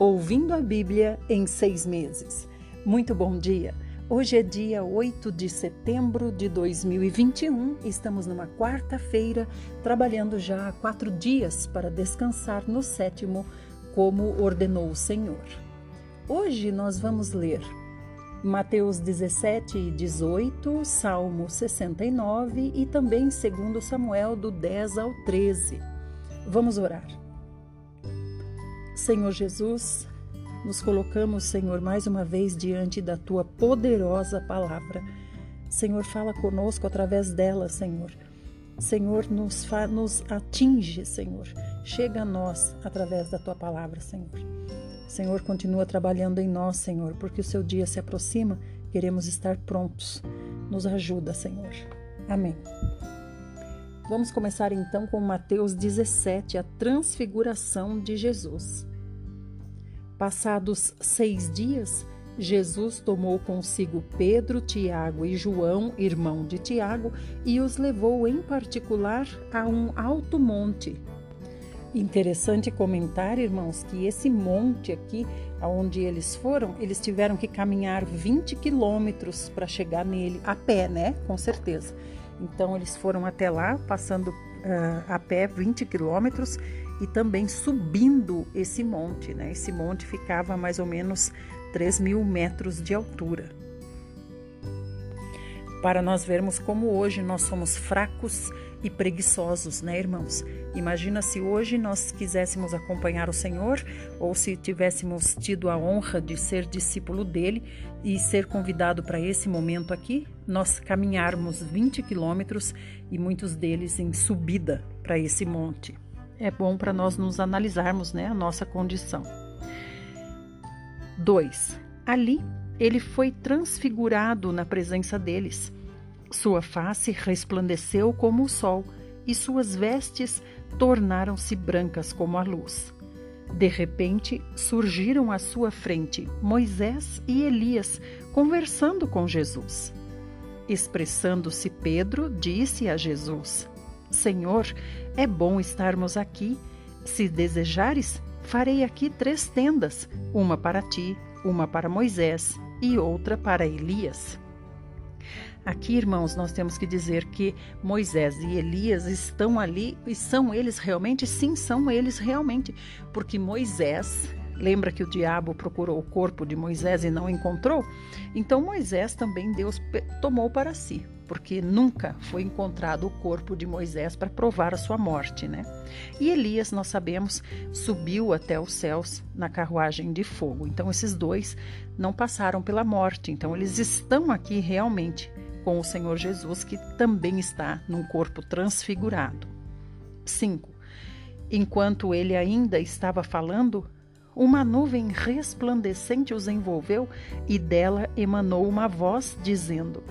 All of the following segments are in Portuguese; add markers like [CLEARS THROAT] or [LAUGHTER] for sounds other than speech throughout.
Ouvindo a Bíblia em seis meses. Muito bom dia! Hoje é dia 8 de setembro de 2021. Estamos numa quarta-feira, trabalhando já há quatro dias para descansar no sétimo, como ordenou o Senhor. Hoje nós vamos ler Mateus 17 e 18, Salmo 69 e também 2 Samuel do 10 ao 13. Vamos orar. Senhor Jesus, nos colocamos, Senhor, mais uma vez diante da tua poderosa palavra. Senhor, fala conosco através dela, Senhor. Senhor, nos, nos atinge, Senhor. Chega a nós através da tua palavra, Senhor. Senhor, continua trabalhando em nós, Senhor, porque o seu dia se aproxima, queremos estar prontos. Nos ajuda, Senhor. Amém. Vamos começar então com Mateus 17, a transfiguração de Jesus. Passados seis dias, Jesus tomou consigo Pedro, Tiago e João, irmão de Tiago, e os levou em particular a um alto monte. Interessante comentar, irmãos, que esse monte aqui, aonde eles foram, eles tiveram que caminhar 20 quilômetros para chegar nele, a pé, né? Com certeza. Então, eles foram até lá, passando uh, a pé 20 quilômetros e também subindo esse monte. Né? Esse monte ficava a mais ou menos 3 mil metros de altura. Para nós vermos como hoje nós somos fracos e preguiçosos, né, irmãos? Imagina se hoje nós quiséssemos acompanhar o Senhor ou se tivéssemos tido a honra de ser discípulo dele e ser convidado para esse momento aqui, nós caminharmos 20 quilômetros e muitos deles em subida para esse monte é bom para nós nos analisarmos né, a nossa condição. 2. Ali ele foi transfigurado na presença deles. Sua face resplandeceu como o sol e suas vestes tornaram-se brancas como a luz. De repente, surgiram à sua frente Moisés e Elias conversando com Jesus. Expressando-se Pedro, disse a Jesus: Senhor, é bom estarmos aqui. Se desejares, farei aqui três tendas: uma para ti, uma para Moisés e outra para Elias. Aqui, irmãos, nós temos que dizer que Moisés e Elias estão ali e são eles realmente? Sim, são eles realmente, porque Moisés Lembra que o diabo procurou o corpo de Moisés e não encontrou? Então Moisés também Deus tomou para si, porque nunca foi encontrado o corpo de Moisés para provar a sua morte, né? E Elias, nós sabemos, subiu até os céus na carruagem de fogo. Então esses dois não passaram pela morte. Então eles estão aqui realmente com o Senhor Jesus, que também está num corpo transfigurado. 5. Enquanto ele ainda estava falando, uma nuvem resplandecente os envolveu e dela emanou uma voz dizendo: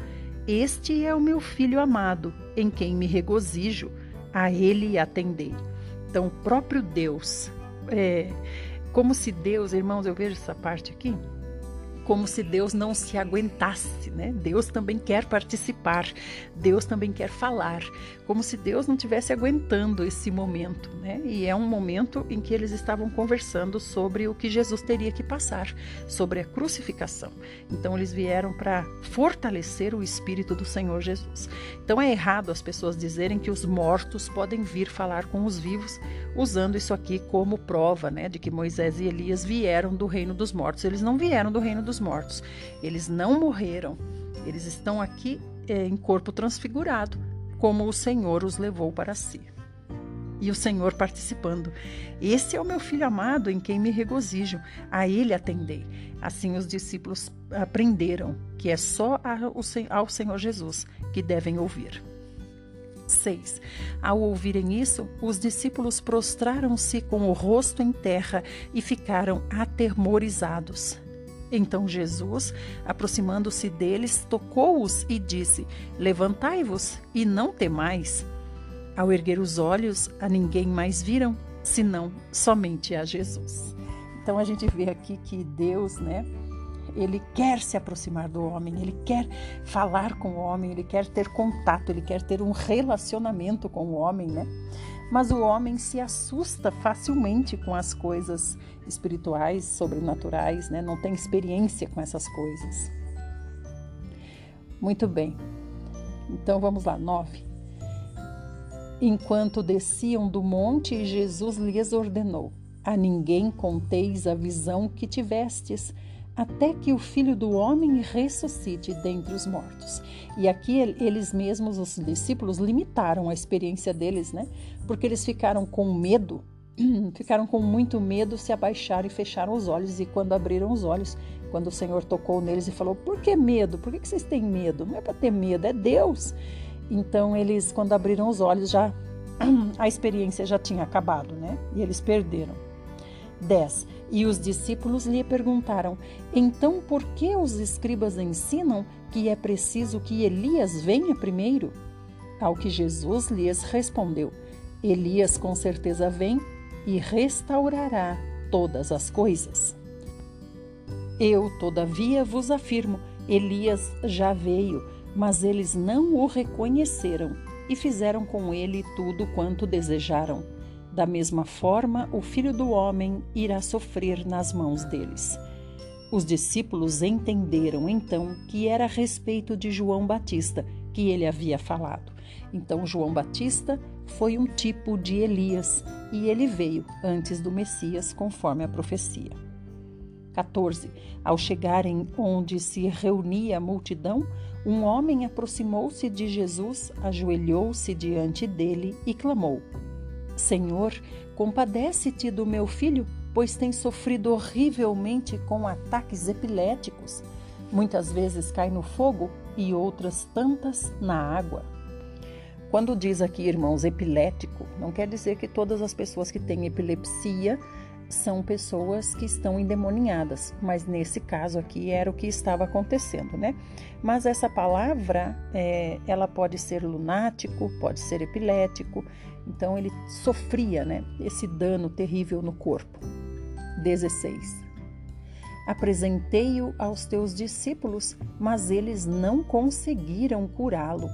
Este é o meu filho amado, em quem me regozijo, a ele atendei. Então, o próprio Deus, é, como se Deus, irmãos, eu vejo essa parte aqui, como se Deus não se aguentasse, né? Deus também quer participar, Deus também quer falar, como se Deus não tivesse aguentando esse momento, né? E é um momento em que eles estavam conversando sobre o que Jesus teria que passar, sobre a crucificação. Então eles vieram para fortalecer o espírito do Senhor Jesus. Então é errado as pessoas dizerem que os mortos podem vir falar com os vivos, usando isso aqui como prova, né, de que Moisés e Elias vieram do reino dos mortos. Eles não vieram do reino dos mortos. Eles não morreram. Eles estão aqui é, em corpo transfigurado, como o Senhor os levou para si. E o Senhor participando. Esse é o meu filho amado em quem me regozijo. A ele atendei. Assim os discípulos aprenderam que é só ao Senhor Jesus que devem ouvir. 6. Ao ouvirem isso, os discípulos prostraram-se com o rosto em terra e ficaram atemorizados. Então Jesus, aproximando-se deles, tocou-os e disse: Levantai-vos e não temais. Ao erguer os olhos, a ninguém mais viram, senão somente a Jesus. Então a gente vê aqui que Deus, né, ele quer se aproximar do homem, ele quer falar com o homem, ele quer ter contato, ele quer ter um relacionamento com o homem, né? Mas o homem se assusta facilmente com as coisas espirituais, sobrenaturais, né? não tem experiência com essas coisas. Muito bem, então vamos lá, 9. Enquanto desciam do monte, Jesus lhes ordenou: A ninguém conteis a visão que tivestes, até que o filho do homem ressuscite dentre os mortos. E aqui eles mesmos, os discípulos, limitaram a experiência deles, né? Porque eles ficaram com medo, [CLEARS THROAT] ficaram com muito medo, se abaixaram e fecharam os olhos. E quando abriram os olhos, quando o Senhor tocou neles e falou: Por que medo? Por que vocês têm medo? Não é para ter medo, é Deus. Então eles, quando abriram os olhos, já [CLEARS THROAT] a experiência já tinha acabado, né? E eles perderam. 10. E os discípulos lhe perguntaram: Então por que os escribas ensinam que é preciso que Elias venha primeiro? Ao que Jesus lhes respondeu: Elias com certeza vem e restaurará todas as coisas. Eu, todavia, vos afirmo: Elias já veio, mas eles não o reconheceram e fizeram com ele tudo quanto desejaram. Da mesma forma, o filho do homem irá sofrer nas mãos deles. Os discípulos entenderam então que era a respeito de João Batista que ele havia falado. Então, João Batista foi um tipo de Elias e ele veio antes do Messias, conforme a profecia. 14. Ao chegarem onde se reunia a multidão, um homem aproximou-se de Jesus, ajoelhou-se diante dele e clamou: Senhor, compadece-te do meu filho, pois tem sofrido horrivelmente com ataques epiléticos. Muitas vezes cai no fogo e outras tantas na água. Quando diz aqui, irmãos, epilético, não quer dizer que todas as pessoas que têm epilepsia são pessoas que estão endemoniadas, mas nesse caso aqui era o que estava acontecendo, né? Mas essa palavra, é, ela pode ser lunático, pode ser epilético, então ele sofria, né? Esse dano terrível no corpo. 16. Apresentei-o aos teus discípulos, mas eles não conseguiram curá-lo.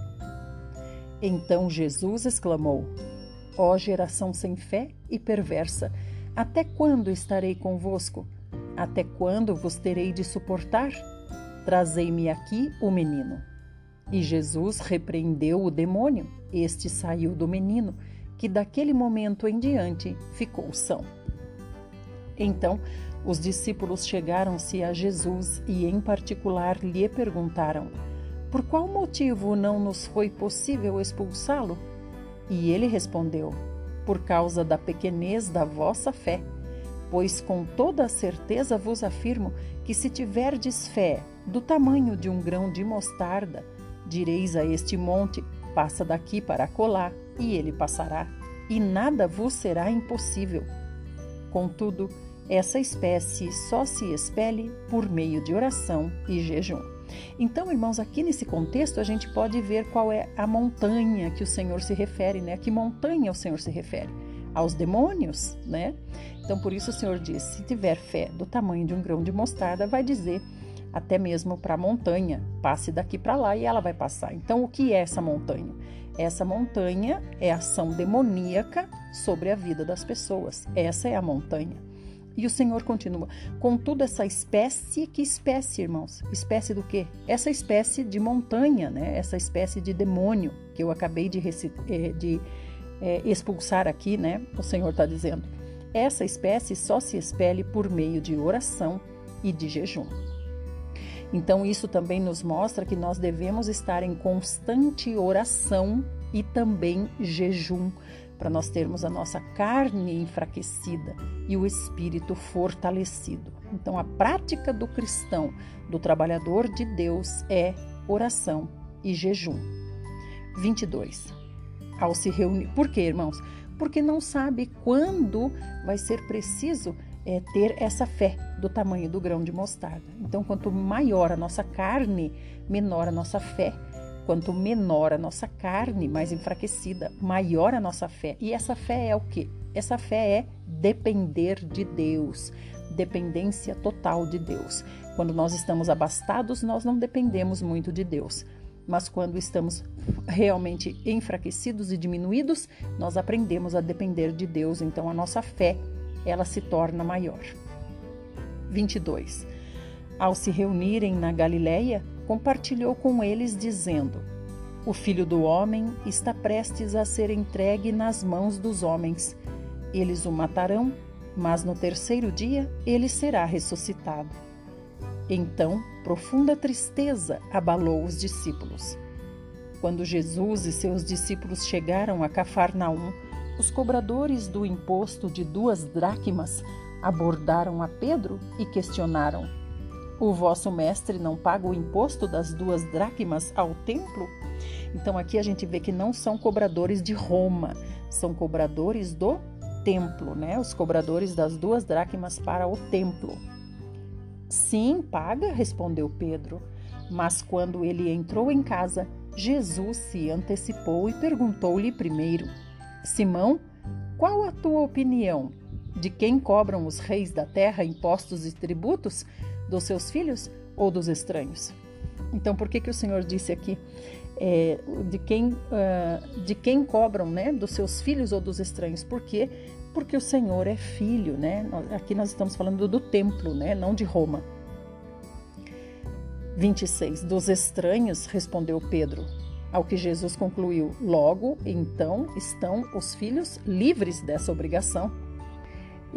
Então Jesus exclamou: Ó geração sem fé e perversa, até quando estarei convosco? Até quando vos terei de suportar? Trazei-me aqui o menino. E Jesus repreendeu o demônio. Este saiu do menino, que daquele momento em diante ficou são. Então, os discípulos chegaram-se a Jesus e, em particular, lhe perguntaram: Por qual motivo não nos foi possível expulsá-lo? E ele respondeu: por causa da pequenez da vossa fé. Pois com toda a certeza vos afirmo que se tiverdes fé do tamanho de um grão de mostarda, direis a este monte: passa daqui para colar, e ele passará, e nada vos será impossível. Contudo, essa espécie só se expele por meio de oração e jejum. Então, irmãos, aqui nesse contexto a gente pode ver qual é a montanha que o Senhor se refere, né? A que montanha o Senhor se refere? Aos demônios, né? Então, por isso o Senhor diz: se tiver fé do tamanho de um grão de mostarda, vai dizer até mesmo para a montanha, passe daqui para lá e ela vai passar. Então, o que é essa montanha? Essa montanha é ação demoníaca sobre a vida das pessoas. Essa é a montanha. E o Senhor continua: contudo, essa espécie, que espécie, irmãos? Espécie do quê? Essa espécie de montanha, né? Essa espécie de demônio que eu acabei de, eh, de é, expulsar aqui, né? O Senhor está dizendo. Essa espécie só se expele por meio de oração e de jejum. Então, isso também nos mostra que nós devemos estar em constante oração e também jejum para nós termos a nossa carne enfraquecida e o espírito fortalecido. Então, a prática do cristão, do trabalhador de Deus, é oração e jejum. 22. Ao se reunir. Por quê, irmãos? Porque não sabe quando vai ser preciso é, ter essa fé do tamanho do grão de mostarda. Então, quanto maior a nossa carne, menor a nossa fé Quanto menor a nossa carne, mais enfraquecida, maior a nossa fé. E essa fé é o quê? Essa fé é depender de Deus, dependência total de Deus. Quando nós estamos abastados, nós não dependemos muito de Deus. mas quando estamos realmente enfraquecidos e diminuídos, nós aprendemos a depender de Deus, então a nossa fé, ela se torna maior. 22. Ao se reunirem na Galileia, compartilhou com eles dizendo: O Filho do homem está prestes a ser entregue nas mãos dos homens. Eles o matarão, mas no terceiro dia ele será ressuscitado. Então, profunda tristeza abalou os discípulos. Quando Jesus e seus discípulos chegaram a Cafarnaum, os cobradores do imposto de duas dracmas abordaram a Pedro e questionaram: O vosso mestre não paga o imposto das duas dracmas ao templo? Então aqui a gente vê que não são cobradores de Roma, são cobradores do templo, né? Os cobradores das duas dracmas para o templo. Sim, paga, respondeu Pedro. Mas quando ele entrou em casa, Jesus se antecipou e perguntou-lhe primeiro: Simão, qual a tua opinião? De quem cobram os reis da terra impostos e tributos? Dos seus filhos ou dos estranhos? Então, por que, que o Senhor disse aqui é, de, quem, uh, de quem cobram, né? Dos seus filhos ou dos estranhos? Porque porque o Senhor é filho, né? Aqui nós estamos falando do templo, né? Não de Roma. 26. Dos estranhos, respondeu Pedro. Ao que Jesus concluiu: Logo, então, estão os filhos livres dessa obrigação.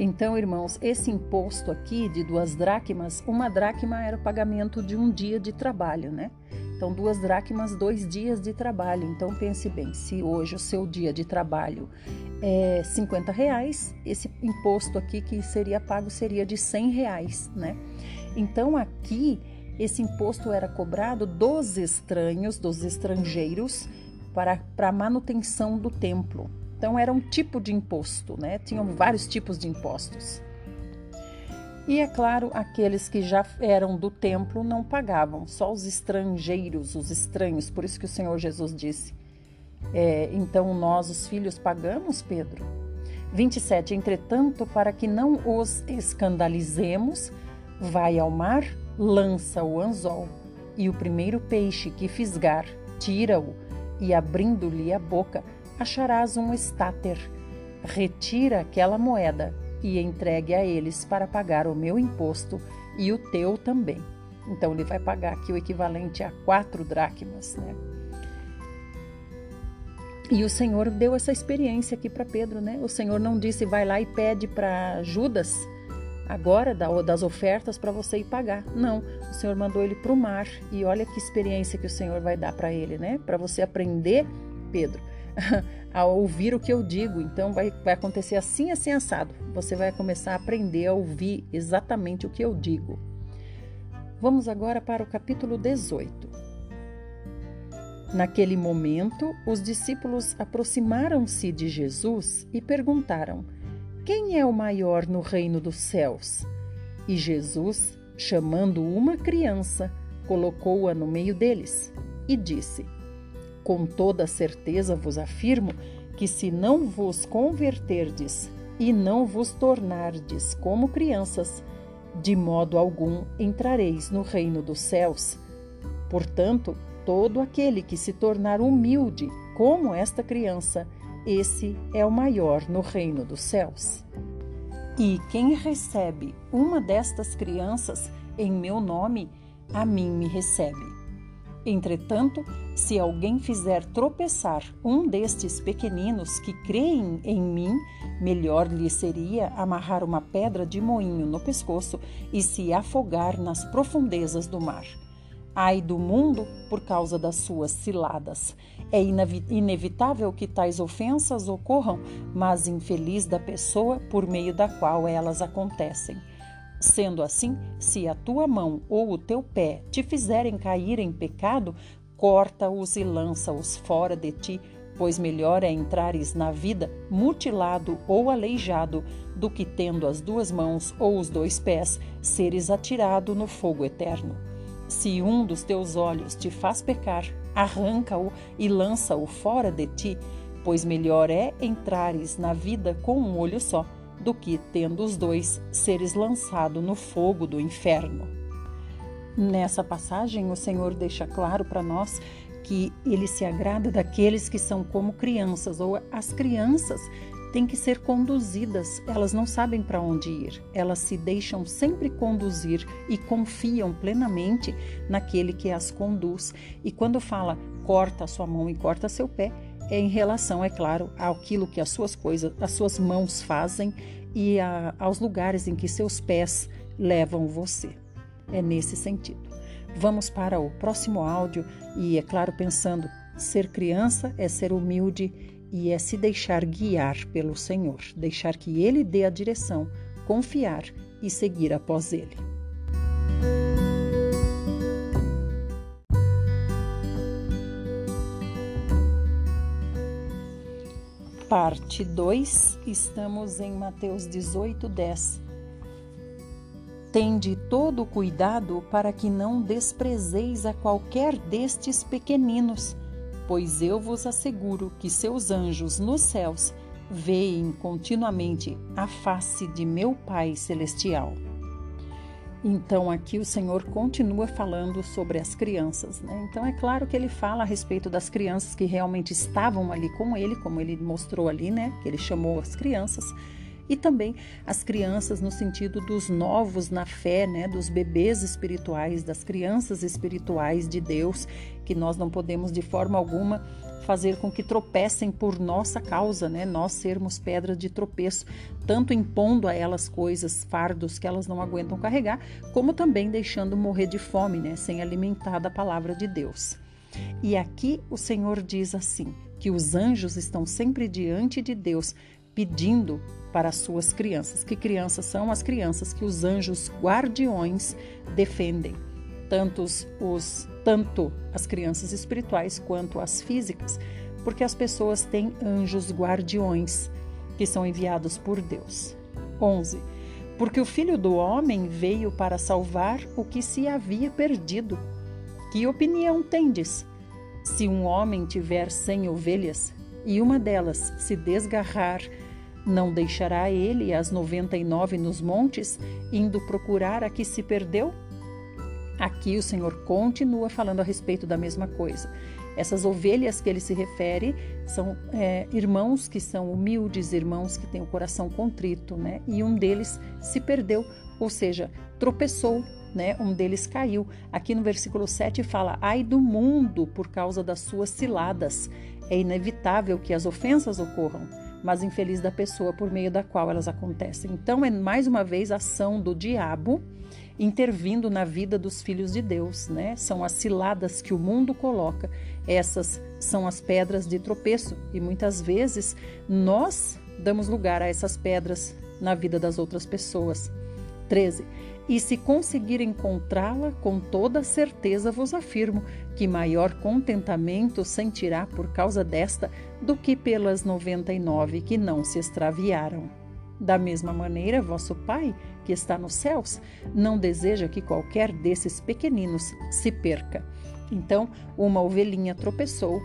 Então, irmãos, esse imposto aqui de duas dracmas, uma dracma era o pagamento de um dia de trabalho, né? Então, duas dracmas, dois dias de trabalho. Então, pense bem, se hoje o seu dia de trabalho é 50 reais, esse imposto aqui que seria pago seria de 100 reais, né? Então, aqui, esse imposto era cobrado dos estranhos, dos estrangeiros, para, para a manutenção do templo. Então, era um tipo de imposto, né? Tinham vários tipos de impostos. E é claro, aqueles que já eram do templo não pagavam, só os estrangeiros, os estranhos. Por isso que o Senhor Jesus disse: é, Então nós, os filhos, pagamos, Pedro? 27. Entretanto, para que não os escandalizemos, vai ao mar, lança o anzol, e o primeiro peixe que fisgar, tira-o, e abrindo-lhe a boca, acharás um estáter. Retira aquela moeda e entregue a eles para pagar o meu imposto e o teu também. Então ele vai pagar aqui o equivalente a quatro dracmas, né? E o Senhor deu essa experiência aqui para Pedro, né? O Senhor não disse vai lá e pede para Judas agora das ofertas para você ir pagar. Não, o Senhor mandou ele para o mar e olha que experiência que o Senhor vai dar para ele, né? Para você aprender, Pedro, [LAUGHS] a ouvir o que eu digo. Então vai, vai acontecer assim, assim, assado. Você vai começar a aprender a ouvir exatamente o que eu digo. Vamos agora para o capítulo 18. Naquele momento, os discípulos aproximaram-se de Jesus e perguntaram: Quem é o maior no reino dos céus? E Jesus, chamando uma criança, colocou-a no meio deles e disse: com toda certeza vos afirmo que se não vos converterdes e não vos tornardes como crianças, de modo algum entrareis no reino dos céus. Portanto, todo aquele que se tornar humilde como esta criança, esse é o maior no reino dos céus. E quem recebe uma destas crianças em meu nome, a mim me recebe. Entretanto, se alguém fizer tropeçar um destes pequeninos que creem em mim, melhor lhe seria amarrar uma pedra de moinho no pescoço e se afogar nas profundezas do mar. Ai do mundo por causa das suas ciladas. É inevitável que tais ofensas ocorram, mas infeliz da pessoa por meio da qual elas acontecem. Sendo assim, se a tua mão ou o teu pé te fizerem cair em pecado, corta-os e lança-os fora de ti, pois melhor é entrares na vida mutilado ou aleijado do que tendo as duas mãos ou os dois pés seres atirado no fogo eterno. Se um dos teus olhos te faz pecar, arranca-o e lança-o fora de ti, pois melhor é entrares na vida com um olho só do que, tendo os dois, seres lançado no fogo do inferno. Nessa passagem, o Senhor deixa claro para nós que ele se agrada daqueles que são como crianças, ou as crianças têm que ser conduzidas, elas não sabem para onde ir, elas se deixam sempre conduzir e confiam plenamente naquele que as conduz. E quando fala corta sua mão e corta seu pé, é em relação, é claro, àquilo que as suas coisas, as suas mãos fazem e a, aos lugares em que seus pés levam você. É nesse sentido. Vamos para o próximo áudio e, é claro, pensando, ser criança é ser humilde e é se deixar guiar pelo Senhor, deixar que Ele dê a direção, confiar e seguir após Ele. Parte 2, estamos em Mateus 18, 10. Tende todo cuidado para que não desprezeis a qualquer destes pequeninos, pois eu vos asseguro que seus anjos nos céus veem continuamente a face de meu Pai Celestial. Então aqui o Senhor continua falando sobre as crianças, né? Então é claro que ele fala a respeito das crianças que realmente estavam ali com ele, como ele mostrou ali, né? Que ele chamou as crianças e também as crianças no sentido dos novos na fé, né, dos bebês espirituais, das crianças espirituais de Deus, que nós não podemos de forma alguma fazer com que tropecem por nossa causa, né? Nós sermos pedra de tropeço, tanto impondo a elas coisas, fardos que elas não aguentam carregar, como também deixando morrer de fome, né? Sem alimentar da palavra de Deus. E aqui o Senhor diz assim: que os anjos estão sempre diante de Deus, pedindo para as suas crianças. Que crianças são as crianças que os anjos guardiões defendem? tantos os tanto as crianças espirituais quanto as físicas, porque as pessoas têm anjos guardiões que são enviados por Deus. 11. Porque o Filho do homem veio para salvar o que se havia perdido. Que opinião tendes? Se um homem tiver cem ovelhas e uma delas se desgarrar, não deixará ele as noventa e nove nos montes, indo procurar a que se perdeu? Aqui o Senhor continua falando a respeito da mesma coisa. Essas ovelhas que ele se refere são é, irmãos que são humildes, irmãos que têm o coração contrito, né? E um deles se perdeu, ou seja, tropeçou, né? Um deles caiu. Aqui no versículo 7 fala: Ai do mundo por causa das suas ciladas. É inevitável que as ofensas ocorram, mas infeliz da pessoa por meio da qual elas acontecem. Então, é mais uma vez a ação do diabo intervindo na vida dos filhos de Deus, né? São as ciladas que o mundo coloca. Essas são as pedras de tropeço e muitas vezes nós damos lugar a essas pedras na vida das outras pessoas. 13. E se conseguir encontrá-la, com toda certeza vos afirmo que maior contentamento sentirá por causa desta do que pelas 99 que não se extraviaram. Da mesma maneira, vosso Pai, que está nos céus, não deseja que qualquer desses pequeninos se perca. Então, uma ovelhinha tropeçou,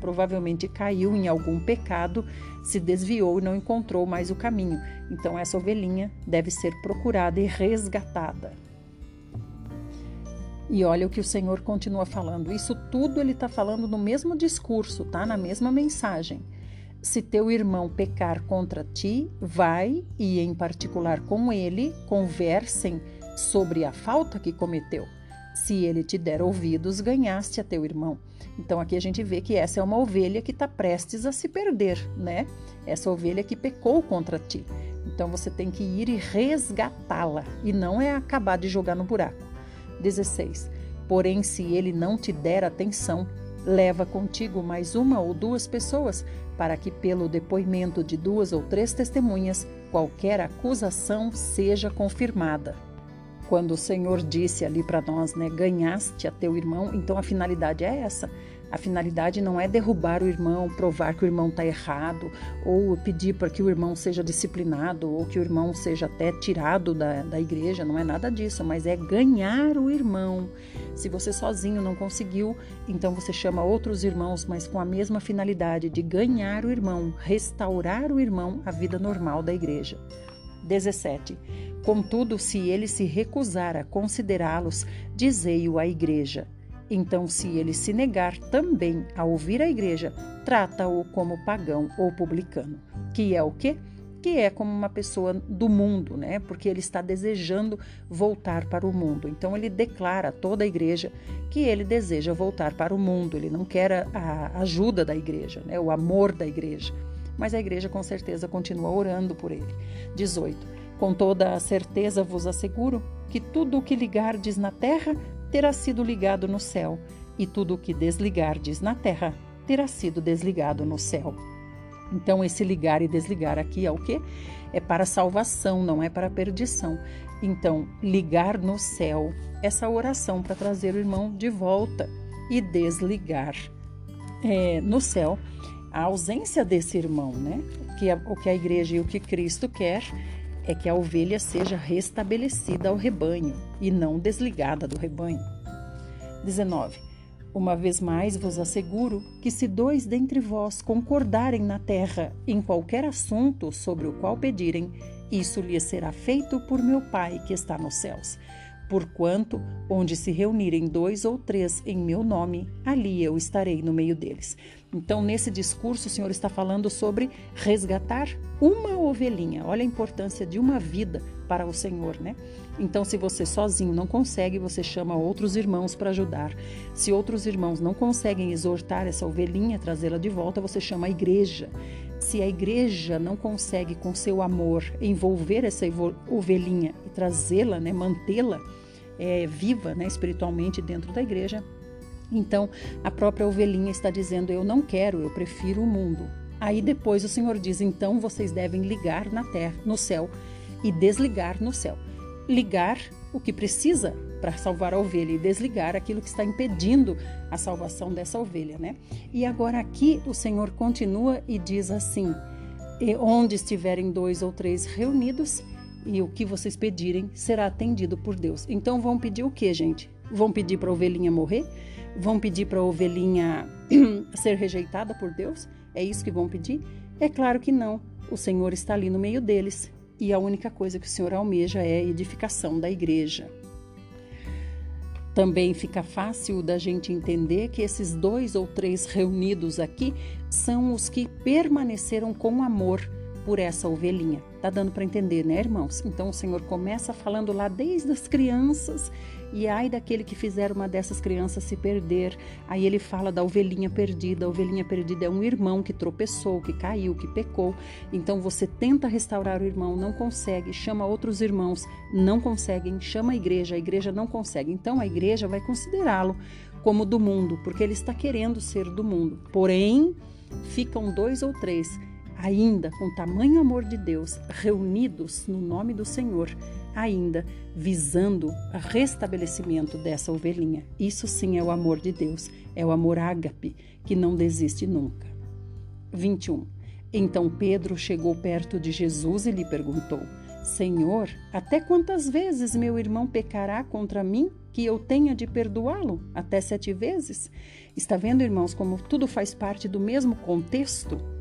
provavelmente caiu em algum pecado, se desviou e não encontrou mais o caminho. Então, essa ovelhinha deve ser procurada e resgatada. E olha o que o Senhor continua falando. Isso tudo ele está falando no mesmo discurso, tá? Na mesma mensagem. Se teu irmão pecar contra ti, vai e, em particular com ele, conversem sobre a falta que cometeu. Se ele te der ouvidos, ganhaste a teu irmão. Então aqui a gente vê que essa é uma ovelha que está prestes a se perder, né? Essa ovelha que pecou contra ti. Então você tem que ir e resgatá-la e não é acabar de jogar no buraco. 16. Porém, se ele não te der atenção, leva contigo mais uma ou duas pessoas para que, pelo depoimento de duas ou três testemunhas, qualquer acusação seja confirmada. Quando o Senhor disse ali para nós, né, ganhaste a teu irmão, então a finalidade é essa, a finalidade não é derrubar o irmão, provar que o irmão está errado, ou pedir para que o irmão seja disciplinado, ou que o irmão seja até tirado da, da igreja, não é nada disso, mas é ganhar o irmão. Se você sozinho não conseguiu, então você chama outros irmãos, mas com a mesma finalidade de ganhar o irmão, restaurar o irmão à vida normal da igreja. 17. Contudo, se ele se recusar a considerá-los, dizei-o à igreja. Então, se ele se negar também a ouvir a igreja, trata-o como pagão ou publicano, que é o quê? Que é como uma pessoa do mundo, né? Porque ele está desejando voltar para o mundo. Então, ele declara a toda a igreja que ele deseja voltar para o mundo, ele não quer a ajuda da igreja, né? o amor da igreja. Mas a igreja, com certeza, continua orando por ele. 18. Com toda a certeza vos asseguro que tudo o que ligardes na terra terá sido ligado no céu, e tudo o que desligardes na terra terá sido desligado no céu. Então, esse ligar e desligar aqui é o que? É para salvação, não é para perdição. Então, ligar no céu, essa oração para trazer o irmão de volta e desligar é, no céu a ausência desse irmão, né? O que, a, o que a igreja e o que Cristo quer é que a ovelha seja restabelecida ao rebanho e não desligada do rebanho. 19. Uma vez mais vos asseguro que se dois dentre vós concordarem na terra em qualquer assunto sobre o qual pedirem, isso lhes será feito por meu Pai que está nos céus. Porquanto, onde se reunirem dois ou três em meu nome, ali eu estarei no meio deles. Então, nesse discurso, o Senhor está falando sobre resgatar uma ovelhinha. Olha a importância de uma vida para o Senhor, né? Então, se você sozinho não consegue, você chama outros irmãos para ajudar. Se outros irmãos não conseguem exortar essa ovelhinha, trazê-la de volta, você chama a igreja. Se a igreja não consegue, com seu amor, envolver essa ovelhinha e trazê-la, né, mantê-la é, viva né, espiritualmente dentro da igreja, então, a própria ovelhinha está dizendo: Eu não quero, eu prefiro o mundo. Aí depois o Senhor diz: Então vocês devem ligar na terra, no céu, e desligar no céu. Ligar o que precisa para salvar a ovelha e desligar aquilo que está impedindo a salvação dessa ovelha, né? E agora aqui o Senhor continua e diz assim: onde estiverem dois ou três reunidos, e o que vocês pedirem será atendido por Deus. Então vão pedir o que, gente? Vão pedir para a ovelhinha morrer? Vão pedir para a ovelhinha [CLEARS THROAT] ser rejeitada por Deus? É isso que vão pedir? É claro que não. O Senhor está ali no meio deles e a única coisa que o Senhor almeja é a edificação da igreja. Também fica fácil da gente entender que esses dois ou três reunidos aqui são os que permaneceram com amor por essa ovelhinha. Tá dando para entender, né, irmãos? Então o Senhor começa falando lá desde as crianças e ai daquele que fizer uma dessas crianças se perder. Aí ele fala da ovelhinha perdida. A ovelhinha perdida é um irmão que tropeçou, que caiu, que pecou. Então você tenta restaurar o irmão, não consegue, chama outros irmãos, não conseguem, chama a igreja, a igreja não consegue. Então a igreja vai considerá-lo como do mundo, porque ele está querendo ser do mundo. Porém, ficam dois ou três ainda com tamanho amor de Deus, reunidos no nome do Senhor, ainda visando o restabelecimento dessa ovelhinha. Isso sim é o amor de Deus, é o amor ágape, que não desiste nunca. 21. Então Pedro chegou perto de Jesus e lhe perguntou: Senhor, até quantas vezes meu irmão pecará contra mim que eu tenha de perdoá-lo? Até sete vezes? Está vendo, irmãos, como tudo faz parte do mesmo contexto?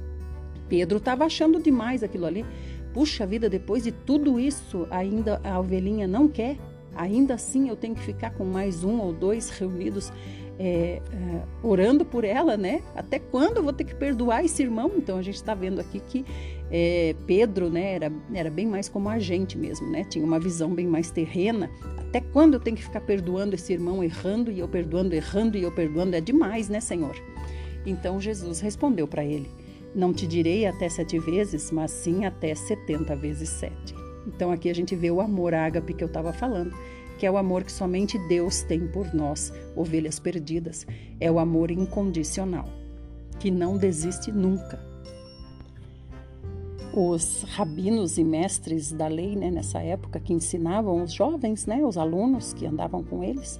Pedro estava achando demais aquilo ali. Puxa vida, depois de tudo isso, ainda a ovelhinha não quer? Ainda assim eu tenho que ficar com mais um ou dois reunidos é, é, orando por ela, né? Até quando eu vou ter que perdoar esse irmão? Então a gente está vendo aqui que é, Pedro, né, era, era bem mais como a gente mesmo, né? Tinha uma visão bem mais terrena. Até quando eu tenho que ficar perdoando esse irmão errando e eu perdoando, errando e eu perdoando? É demais, né, Senhor? Então Jesus respondeu para ele: não te direi até sete vezes, mas sim até setenta vezes sete. Então aqui a gente vê o amor ágape que eu estava falando, que é o amor que somente Deus tem por nós, ovelhas perdidas. É o amor incondicional, que não desiste nunca. Os rabinos e mestres da lei, né, nessa época, que ensinavam os jovens, né, os alunos que andavam com eles,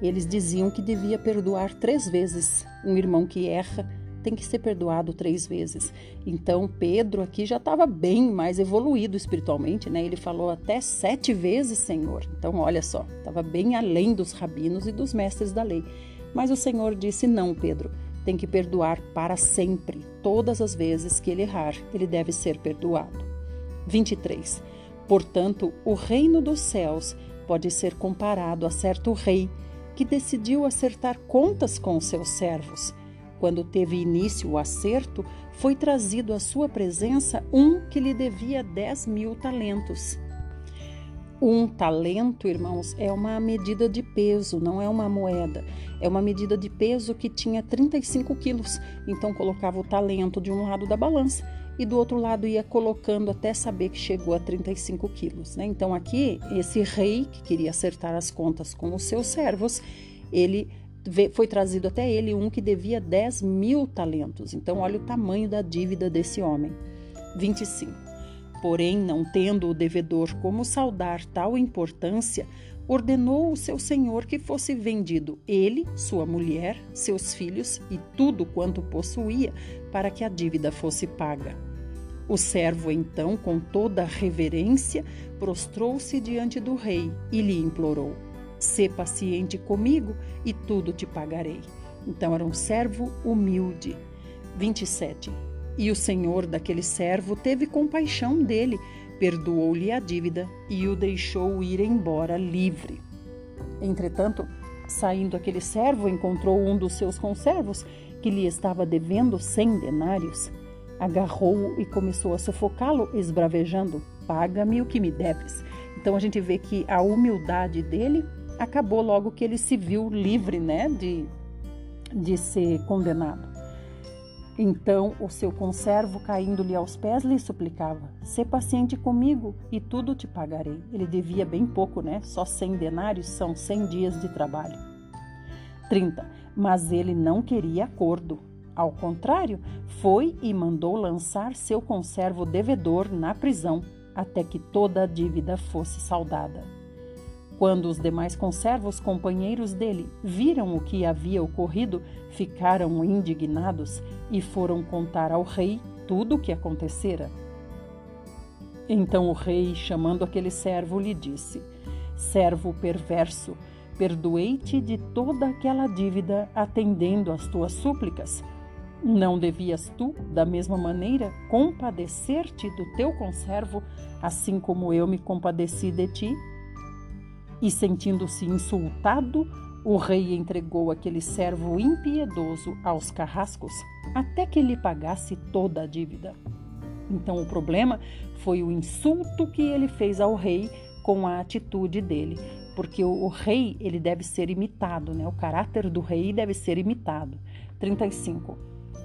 eles diziam que devia perdoar três vezes um irmão que erra tem que ser perdoado três vezes. Então, Pedro aqui já estava bem mais evoluído espiritualmente, né? Ele falou até sete vezes, Senhor. Então, olha só, estava bem além dos rabinos e dos mestres da lei. Mas o Senhor disse: Não, Pedro, tem que perdoar para sempre. Todas as vezes que ele errar, ele deve ser perdoado. 23. Portanto, o reino dos céus pode ser comparado a certo rei que decidiu acertar contas com os seus servos. Quando teve início o acerto, foi trazido à sua presença um que lhe devia dez mil talentos. Um talento, irmãos, é uma medida de peso, não é uma moeda. É uma medida de peso que tinha 35 quilos. Então colocava o talento de um lado da balança e do outro lado ia colocando até saber que chegou a 35 quilos. Né? Então aqui, esse rei que queria acertar as contas com os seus servos, ele foi trazido até ele um que devia 10 mil talentos. Então olha o tamanho da dívida desse homem. 25. Porém, não tendo o devedor como saudar tal importância, ordenou o seu senhor que fosse vendido ele, sua mulher, seus filhos e tudo quanto possuía, para que a dívida fosse paga. O servo, então, com toda reverência, prostrou-se diante do rei e lhe implorou: Sê paciente comigo e tudo te pagarei. Então era um servo humilde. 27. E o senhor daquele servo teve compaixão dele, perdoou-lhe a dívida e o deixou ir embora livre. Entretanto, saindo aquele servo, encontrou um dos seus conservos que lhe estava devendo cem denários. Agarrou-o e começou a sufocá-lo, esbravejando: Paga-me o que me deves. Então a gente vê que a humildade dele acabou logo que ele se viu livre né, de, de ser condenado. Então o seu conservo, caindo-lhe aos pés, lhe suplicava: Sê paciente comigo e tudo te pagarei. Ele devia bem pouco, né? Só cem denários são cem dias de trabalho. 30. Mas ele não queria acordo. Ao contrário, foi e mandou lançar seu conservo devedor na prisão, até que toda a dívida fosse saldada. Quando os demais conservos companheiros dele viram o que havia ocorrido, ficaram indignados e foram contar ao rei tudo o que acontecera. Então o rei, chamando aquele servo, lhe disse: Servo perverso, perdoei-te de toda aquela dívida, atendendo às tuas súplicas. Não devias tu, da mesma maneira, compadecer-te do teu conservo, assim como eu me compadeci de ti? E sentindo-se insultado, o rei entregou aquele servo impiedoso aos carrascos até que lhe pagasse toda a dívida. Então o problema foi o insulto que ele fez ao rei com a atitude dele, porque o, o rei ele deve ser imitado, né? O caráter do rei deve ser imitado. 35.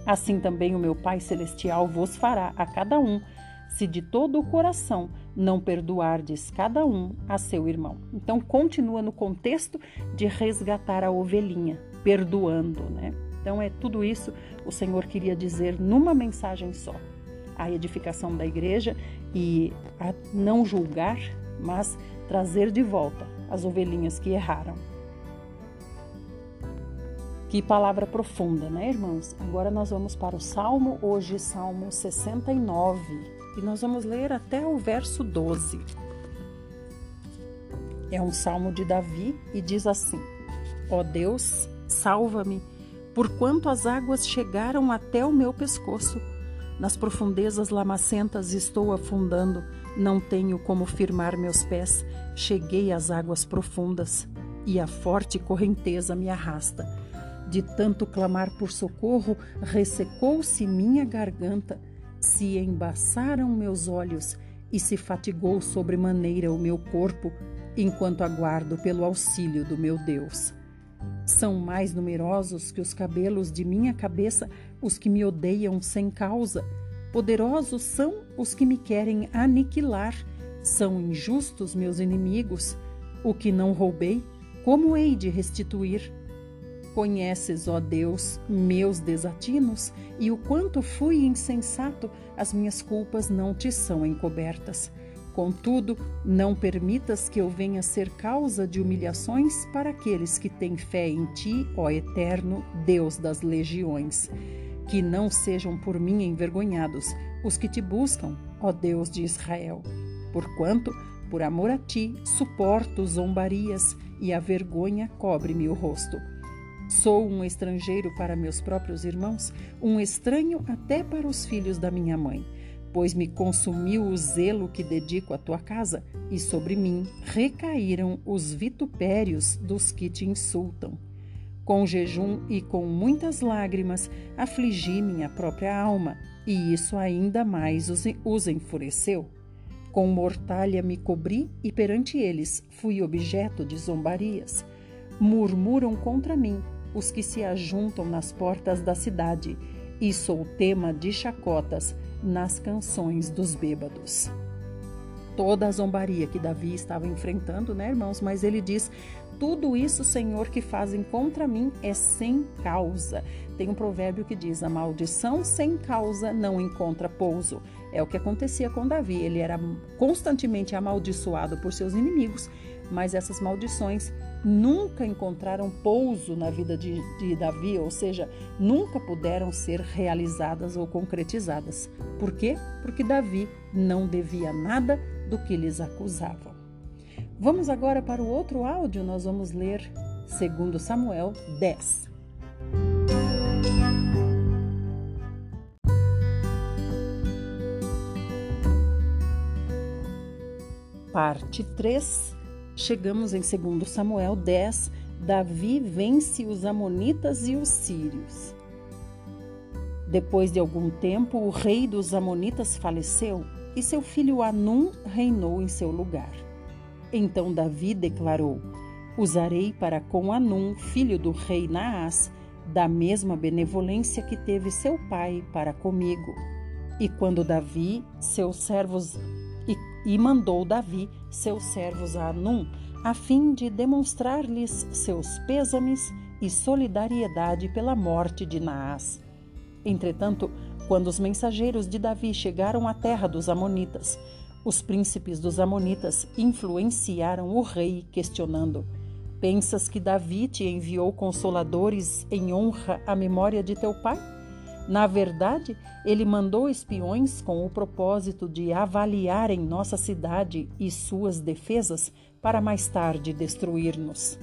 Assim também o meu Pai celestial vos fará a cada um se de todo o coração não perdoardes cada um a seu irmão. Então continua no contexto de resgatar a ovelhinha, perdoando, né? Então é tudo isso o Senhor queria dizer numa mensagem só. A edificação da igreja e a não julgar, mas trazer de volta as ovelhinhas que erraram. Que palavra profunda, né, irmãos? Agora nós vamos para o Salmo, hoje Salmo 69 e nós vamos ler até o verso 12. É um salmo de Davi e diz assim: Ó oh Deus, salva-me, porquanto as águas chegaram até o meu pescoço. Nas profundezas lamacentas estou afundando, não tenho como firmar meus pés. Cheguei às águas profundas e a forte correnteza me arrasta. De tanto clamar por socorro, ressecou-se minha garganta se embaçaram meus olhos e se fatigou sobremaneira o meu corpo, enquanto aguardo pelo auxílio do meu Deus. São mais numerosos que os cabelos de minha cabeça os que me odeiam sem causa. Poderosos são os que me querem aniquilar. São injustos meus inimigos. O que não roubei, como hei de restituir? Conheces, ó Deus, meus desatinos e o quanto fui insensato, as minhas culpas não te são encobertas. Contudo, não permitas que eu venha ser causa de humilhações para aqueles que têm fé em ti, ó Eterno, Deus das legiões. Que não sejam por mim envergonhados os que te buscam, ó Deus de Israel. Porquanto, por amor a ti, suporto zombarias e a vergonha cobre-me o rosto. Sou um estrangeiro para meus próprios irmãos, um estranho até para os filhos da minha mãe. pois me consumiu o zelo que dedico à tua casa, e sobre mim recaíram os vitupérios dos que te insultam. Com jejum e com muitas lágrimas afligi minha própria alma, e isso ainda mais os, enfureceu. Com mortalha me cobri e perante eles fui objeto de zombarias. Murmuram contra mim os que se ajuntam nas portas da cidade, e sou tema de chacotas nas canções dos bêbados. Toda a zombaria que Davi estava enfrentando, né, irmãos? Mas ele diz: tudo isso, Senhor, que fazem contra mim é sem causa. Tem um provérbio que diz: a maldição sem causa não encontra pouso. É o que acontecia com Davi. Ele era constantemente amaldiçoado por seus inimigos, mas essas maldições nunca encontraram pouso na vida de, de, Davi, ou seja, nunca puderam ser realizadas ou concretizadas. Por quê? Porque Davi não devia nada do que lhes acusavam. Vamos agora para o outro áudio, nós vamos ler 2 Samuel 10. Parte 3 chegamos em 2 Samuel 10, Davi vence os Amonitas e os Sírios. Depois de algum tempo, o rei dos Amonitas faleceu e seu filho Anum reinou em seu lugar. Então Davi declarou: Usarei para com Anum, filho do rei Naás, da mesma benevolência que teve seu pai para comigo. E quando Davi, seus servos e mandou Davi seus servos a Anum, a fim de demonstrar-lhes seus pêsames e solidariedade pela morte de Naás. Entretanto, quando os mensageiros de Davi chegaram à terra dos Amonitas, os príncipes dos Amonitas influenciaram o rei, questionando: Pensas que Davi te enviou consoladores em honra à memória de teu pai? Na verdade, ele mandou espiões com o propósito de avaliarem nossa cidade e suas defesas para mais tarde destruir-nos.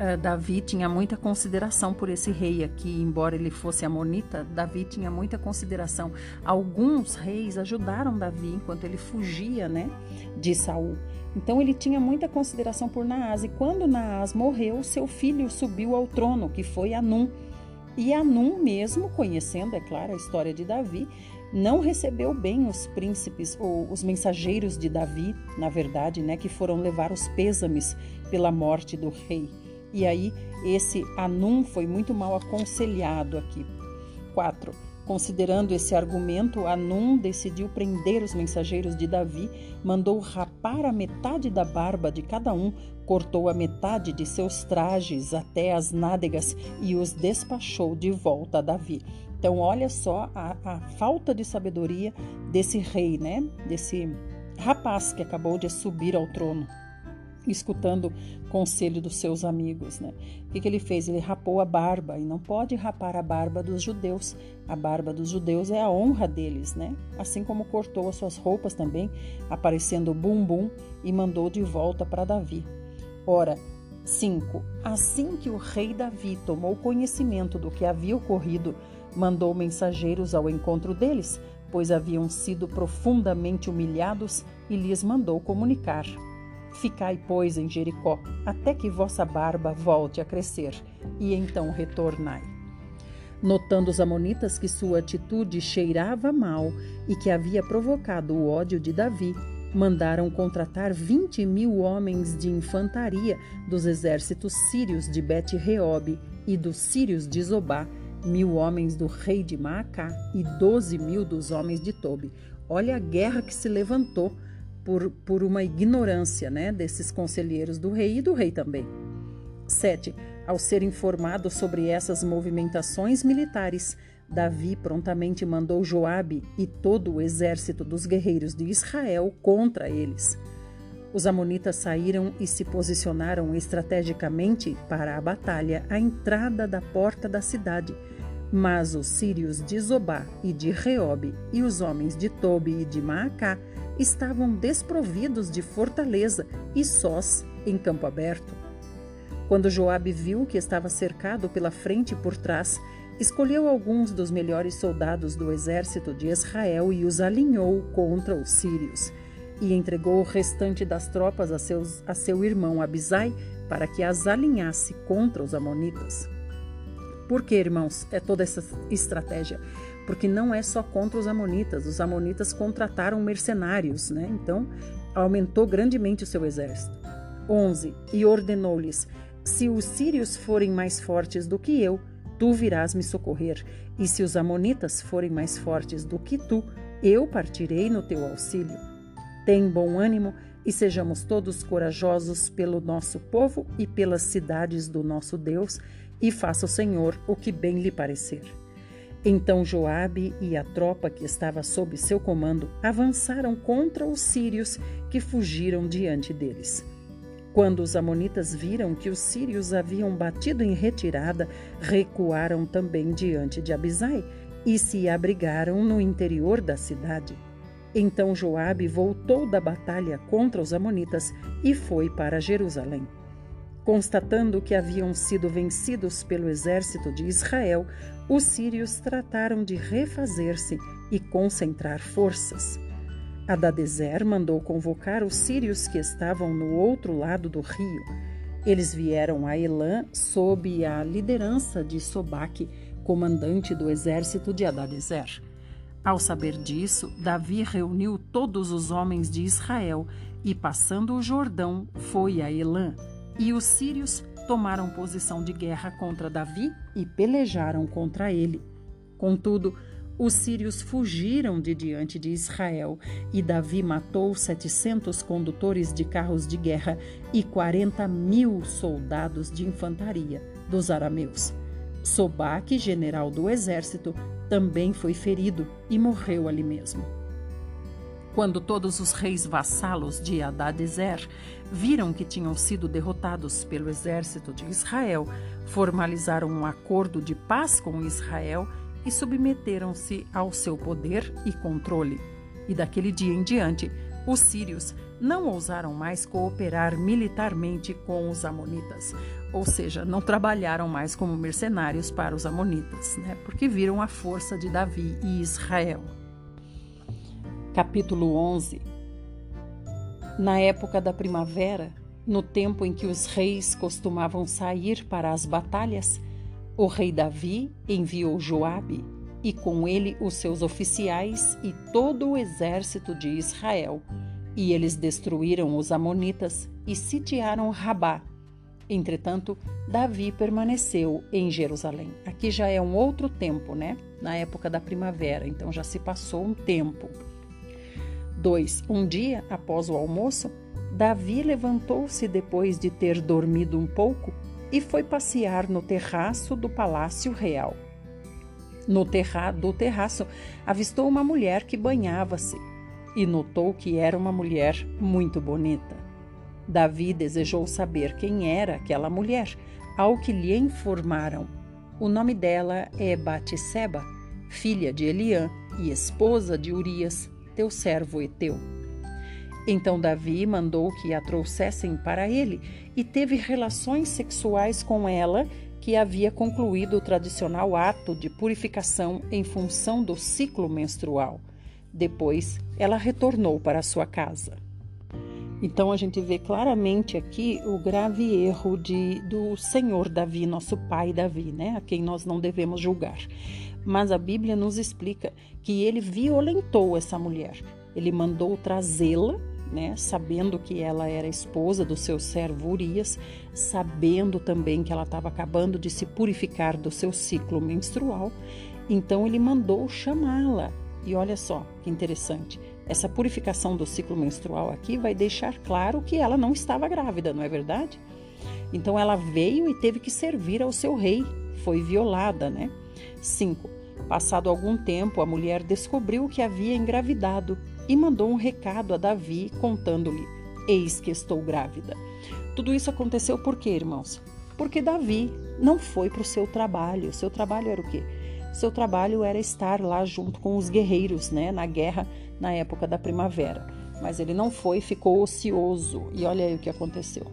Uh, Davi tinha muita consideração por esse rei aqui, embora ele fosse amonita, Davi tinha muita consideração. Alguns reis ajudaram Davi enquanto ele fugia, né, de Saul. Então ele tinha muita consideração por Naás e quando Naás morreu, seu filho subiu ao trono, que foi Anum. E Anum mesmo, conhecendo, é claro, a história de Davi, não recebeu bem os príncipes ou os mensageiros de Davi, na verdade, né, que foram levar os pêsames pela morte do rei. E aí esse Anum foi muito mal aconselhado aqui. 4. Considerando esse argumento, Anum decidiu prender os mensageiros de Davi, mandou rapar a metade da barba de cada um, cortou a metade de seus trajes até as nádegas e os despachou de volta a Davi. Então, olha só a, a falta de sabedoria desse rei, né? Desse rapaz que acabou de subir ao trono escutando conselho dos seus amigos. Né? O que, que, ele fez? Ele rapou a barba e não pode rapar a barba dos judeus. A barba dos judeus é a honra deles, né? Assim como cortou as suas roupas também, aparecendo bumbum e mandou de volta para Davi. Ora, 5. Assim que o rei Davi tomou conhecimento do que havia ocorrido, mandou mensageiros ao encontro deles, pois haviam sido profundamente humilhados, e lhes mandou comunicar Ficai, pois, em Jericó, até que vossa barba volte a crescer, e então retornai. Notando os Amonitas que sua atitude cheirava mal e que havia provocado o ódio de Davi, mandaram contratar vinte mil homens de infantaria dos exércitos sírios de Bet-Reob e dos sírios de Zobá, mil homens do rei de Maacá e doze mil dos homens de Tobi. Olha a guerra que se levantou por, por uma ignorância né, desses conselheiros do rei e do rei também. 7. Ao ser informado sobre essas movimentações militares, Davi prontamente mandou Joabe e todo o exército dos guerreiros de Israel contra eles. Os amonitas saíram e se posicionaram estrategicamente para a batalha à entrada da porta da cidade. Mas os sírios de Zobá e de Reobe e os homens de Tobi e de Maacá estavam desprovidos de fortaleza e sós em campo aberto. Quando Joabe viu que estava cercado pela frente e por trás, escolheu alguns dos melhores soldados do exército de Israel e os alinhou contra os sírios, e entregou o restante das tropas a, seus, a seu irmão Abisai para que as alinhasse contra os amonitas. Por que, irmãos, é toda essa estratégia? Porque não é só contra os amonitas. Os amonitas contrataram mercenários, né? Então, aumentou grandemente o seu exército. 11. E ordenou-lhes: Se os sírios forem mais fortes do que eu, tu virás me socorrer, e se os amonitas forem mais fortes do que tu, eu partirei no teu auxílio. Tem bom ânimo e sejamos todos corajosos pelo nosso povo e pelas cidades do nosso Deus, e faça o Senhor o que bem lhe parecer. Então Joabe e a tropa que estava sob seu comando avançaram contra os sírios que fugiram diante deles. Quando os amonitas viram que os sírios haviam batido em retirada, recuaram também diante de Abisai e se abrigaram no interior da cidade. Então Joabe voltou da batalha contra os amonitas e foi para Jerusalém. Constatando que haviam sido vencidos pelo exército de Israel, os sírios trataram de refazer-se e concentrar forças. Adadezer mandou convocar os sírios que estavam no outro lado do rio. Eles vieram a Elã sob a liderança de Sobaque, comandante do exército de Adadezer. Ao saber disso, Davi reuniu todos os homens de Israel e, passando o Jordão, foi a Elã. E os sírios tomaram posição de guerra contra Davi e pelejaram contra ele. Contudo, os sírios fugiram de diante de Israel e Davi matou 700 condutores de carros de guerra e 40 mil soldados de infantaria dos arameus. Sobaque, general do exército, também foi ferido e morreu ali mesmo. Quando todos os reis vassalos de Adadezer viram que tinham sido derrotados pelo exército de Israel, formalizaram um acordo de paz com Israel e submeteram-se ao seu poder e controle. E daquele dia em diante, os sírios não ousaram mais cooperar militarmente com os amonitas, ou seja, não trabalharam mais como mercenários para os amonitas, né? porque viram a força de Davi e Israel. Capítulo 11 Na época da primavera, no tempo em que os reis costumavam sair para as batalhas, o rei Davi enviou Joabe e com ele os seus oficiais e todo o exército de Israel, e eles destruíram os amonitas e sitiaram Rabá. Entretanto, Davi permaneceu em Jerusalém. Aqui já é um outro tempo, né? Na época da primavera, então já se passou um tempo. 2. Um dia, após o almoço, Davi levantou-se depois de ter dormido um pouco e foi passear no terraço do palácio real. No terra do terraço, avistou uma mulher que banhava-se e notou que era uma mulher muito bonita. Davi desejou saber quem era aquela mulher, ao que lhe informaram. O nome dela é Batisseba, filha de Eliã e esposa de Urias, teu servo Eteu. Então Davi mandou que a trouxessem para ele e teve relações sexuais com ela, que havia concluído o tradicional ato de purificação em função do ciclo menstrual. Depois, ela retornou para sua casa. Então a gente vê claramente aqui o grave erro de, do Senhor Davi, nosso pai Davi, né? a quem nós não devemos julgar. Mas a Bíblia nos explica que ele violentou essa mulher. Ele mandou trazê-la, né, sabendo que ela era esposa do seu servo Urias, sabendo também que ela estava acabando de se purificar do seu ciclo menstrual. Então ele mandou chamá-la. E olha só que interessante. Essa purificação do ciclo menstrual aqui vai deixar claro que ela não estava grávida, não é verdade? Então ela veio e teve que servir ao seu rei, foi violada, né? 5. Passado algum tempo, a mulher descobriu que havia engravidado e mandou um recado a Davi contando-lhe: Eis que estou grávida. Tudo isso aconteceu por quê, irmãos? Porque Davi não foi para o seu trabalho. Seu trabalho era o quê? Seu trabalho era estar lá junto com os guerreiros, né, na guerra na época da primavera. Mas ele não foi, ficou ocioso. E olha aí o que aconteceu.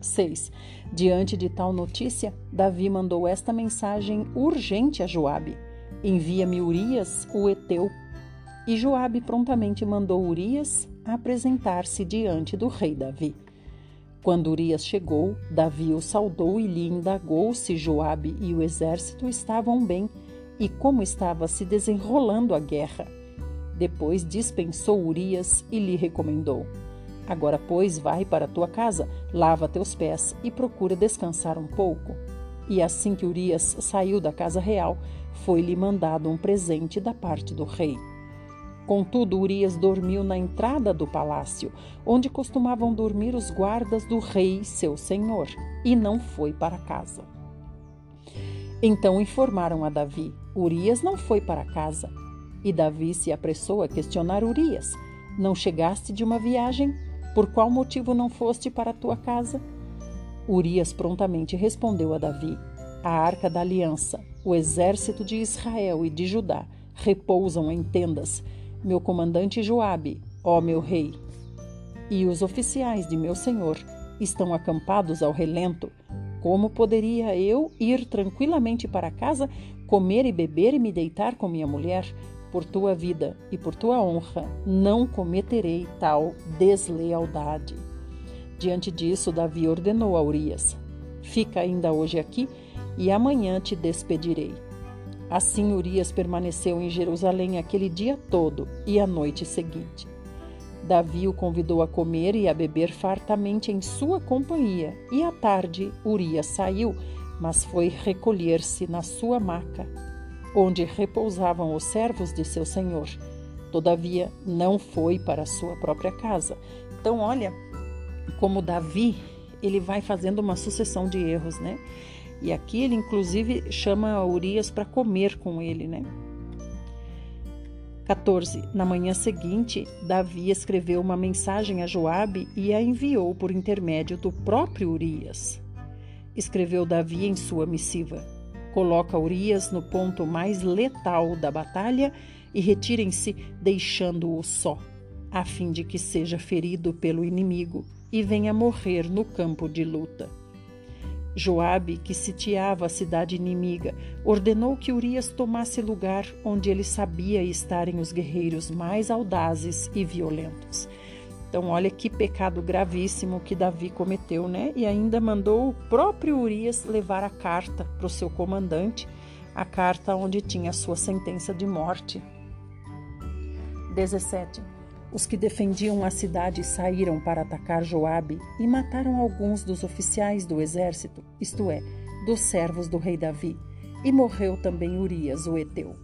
6. Diante de tal notícia, Davi mandou esta mensagem urgente a Joabe: Envia-me Urias, o heteu. E Joabe prontamente mandou Urias apresentar-se diante do rei Davi. Quando Urias chegou, Davi o saudou e lhe indagou se Joabe e o exército estavam bem e como estava se desenrolando a guerra. Depois dispensou Urias e lhe recomendou: Agora, pois, vai para tua casa, lava teus pés e procura descansar um pouco. E assim que Urias saiu da casa real, foi-lhe mandado um presente da parte do rei. Contudo, Urias dormiu na entrada do palácio, onde costumavam dormir os guardas do rei, seu senhor, e não foi para casa. Então informaram a Davi: Urias não foi para casa. E Davi se apressou a questionar Urias: Não chegaste de uma viagem? Por qual motivo não foste para tua casa? Urias prontamente respondeu a Davi: A arca da aliança, o exército de Israel e de Judá repousam em tendas. Meu comandante Joabe, ó meu rei, e os oficiais de meu senhor estão acampados ao relento. Como poderia eu ir tranquilamente para casa, comer e beber e me deitar com minha mulher? por tua vida e por tua honra, não cometerei tal deslealdade. Diante disso, Davi ordenou a Urias: Fica ainda hoje aqui e amanhã te despedirei. Assim Urias permaneceu em Jerusalém aquele dia todo e a noite seguinte. Davi o convidou a comer e a beber fartamente em sua companhia, e à tarde Urias saiu, mas foi recolher-se na sua maca onde repousavam os servos de seu senhor. Todavia, não foi para a sua própria casa. Então, olha como Davi, ele vai fazendo uma sucessão de erros, né? E aqui ele inclusive chama Urias para comer com ele, né? 14. Na manhã seguinte, Davi escreveu uma mensagem a Joabe e a enviou por intermédio do próprio Urias. Escreveu Davi em sua missiva: Coloca Urias no ponto mais letal da batalha e retirem-se, deixando-o só, a fim de que seja ferido pelo inimigo e venha morrer no campo de luta. Joabe, que sitiava a cidade inimiga, ordenou que Urias tomasse lugar onde ele sabia estarem os guerreiros mais audazes e violentos. Então, olha que pecado gravíssimo que Davi cometeu, né? E ainda mandou o próprio Urias levar a carta para o seu comandante, a carta onde tinha sua sentença de morte. 17. Os que defendiam a cidade saíram para atacar Joabe e mataram alguns dos oficiais do exército, isto é, dos servos do rei Davi, e morreu também Urias, o heteu.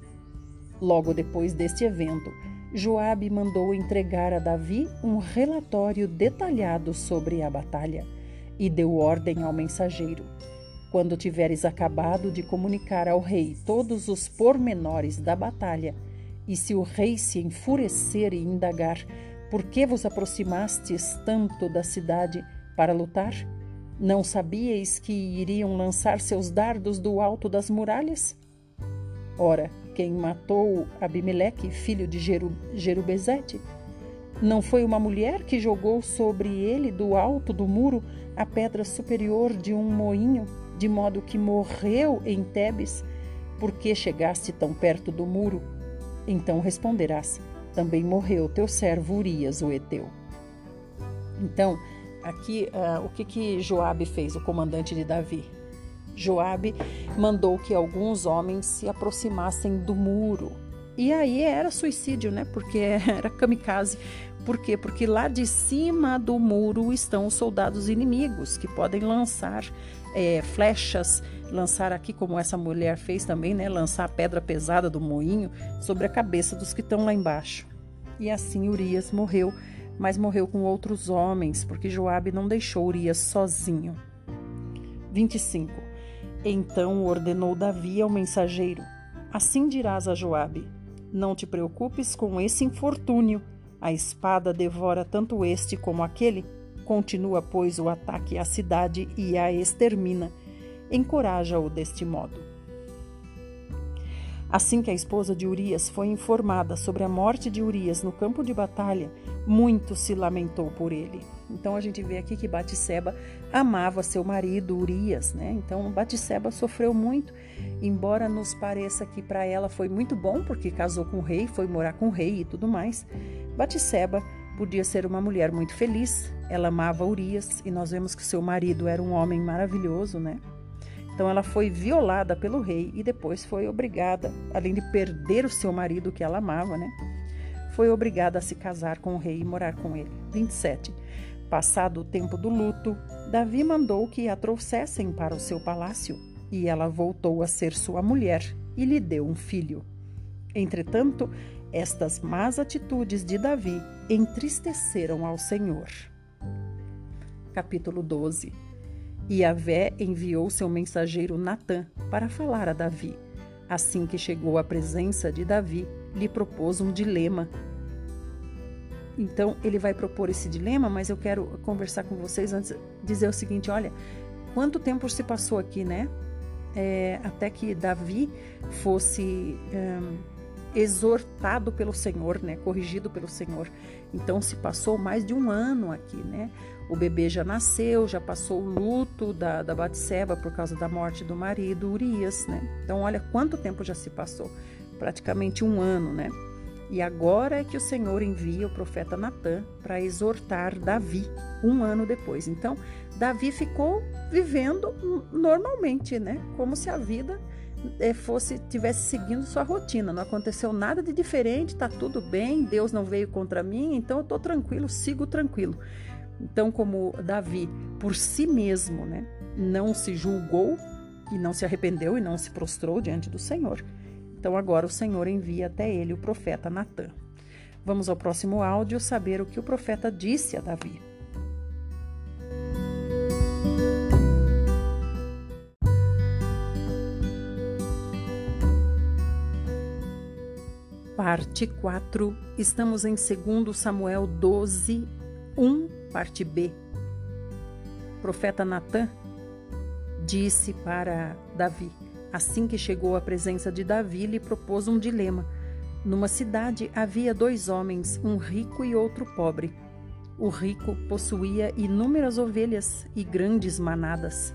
Logo depois deste evento, Joabe mandou entregar a Davi um relatório detalhado sobre a batalha e deu ordem ao mensageiro: Quando tiveres acabado de comunicar ao rei todos os pormenores da batalha, e se o rei se enfurecer e indagar por que vos aproximastes tanto da cidade para lutar? Não sabíeis que iriam lançar seus dardos do alto das muralhas? Ora, quem matou Abimeleque, filho de Jeru, Jerubezete? Não foi uma mulher que jogou sobre ele do alto do muro a pedra superior de um moinho, de modo que morreu em Tebes, porque chegaste tão perto do muro? Então responderás: também morreu teu servo Urias, o Eteu. Então, aqui uh, o que que Joabe fez, o comandante de Davi? Joabe mandou que alguns homens se aproximassem do muro. E aí era suicídio, né? Porque [LAUGHS] era kamikaze. Por quê? Porque lá de cima do muro estão os soldados inimigos que podem lançar é, flechas, lançar aqui, como essa mulher fez também, né? Lançar a pedra pesada do moinho sobre a cabeça dos que estão lá embaixo. E assim Urias morreu, mas morreu com outros homens, porque Joabe não deixou Urias sozinho. 25. Então ordenou Davi ao mensageiro: Assim dirás a Joabe: Não te preocupes com esse infortúnio. A espada devora tanto este como aquele. Continua, pois, o ataque à cidade e a extermina. Encoraja-o deste modo. Assim que a esposa de Urias foi informada sobre a morte de Urias no campo de batalha, muito se lamentou por ele. Então a gente vê aqui que Batseba amava seu marido Urias, né? Então Batseba sofreu muito, embora nos pareça que para ela foi muito bom porque casou com o rei, foi morar com o rei e tudo mais. Batseba podia ser uma mulher muito feliz. Ela amava Urias e nós vemos que seu marido era um homem maravilhoso, né? Então ela foi violada pelo rei e depois foi obrigada, além de perder o seu marido que ela amava, né? Foi obrigada a se casar com o rei e morar com ele. 27. Passado o tempo do luto, Davi mandou que a trouxessem para o seu palácio, e ela voltou a ser sua mulher e lhe deu um filho. Entretanto, estas más atitudes de Davi entristeceram ao Senhor. Capítulo 12 E Avé enviou seu mensageiro Natã para falar a Davi. Assim que chegou à presença de Davi, lhe propôs um dilema então, ele vai propor esse dilema, mas eu quero conversar com vocês antes, dizer o seguinte: olha, quanto tempo se passou aqui, né? É, até que Davi fosse exortado pelo Senhor, né? Corrigido pelo Senhor. Então, se passou mais de um ano aqui, né? O bebê já nasceu, já passou o luto da, da Batseba por causa da morte do marido, Urias, né? Então, olha quanto tempo já se passou. Praticamente um ano, né? E agora é que o Senhor envia o profeta Natã para exortar Davi, um ano depois. Então, Davi ficou vivendo normalmente, né? Como se a vida eh, fosse tivesse seguindo sua rotina. Não aconteceu nada de diferente, tá tudo bem, Deus não veio contra mim, então eu tô tranquilo, sigo tranquilo. Então, como Davi, por si mesmo, né, não se julgou e não se arrependeu e não se prostrou diante do Senhor, então agora o Senhor envia até ele o profeta Natã. Vamos ao próximo áudio saber o que o profeta disse a Davi. Parte 4. Estamos em 2 Samuel 12, 1, parte B. O profeta Natã disse para Davi: Assim que chegou à presença de Davi, lhe propôs um dilema. Numa cidade havia dois homens, um rico e outro pobre. O rico possuía inúmeras ovelhas e grandes manadas.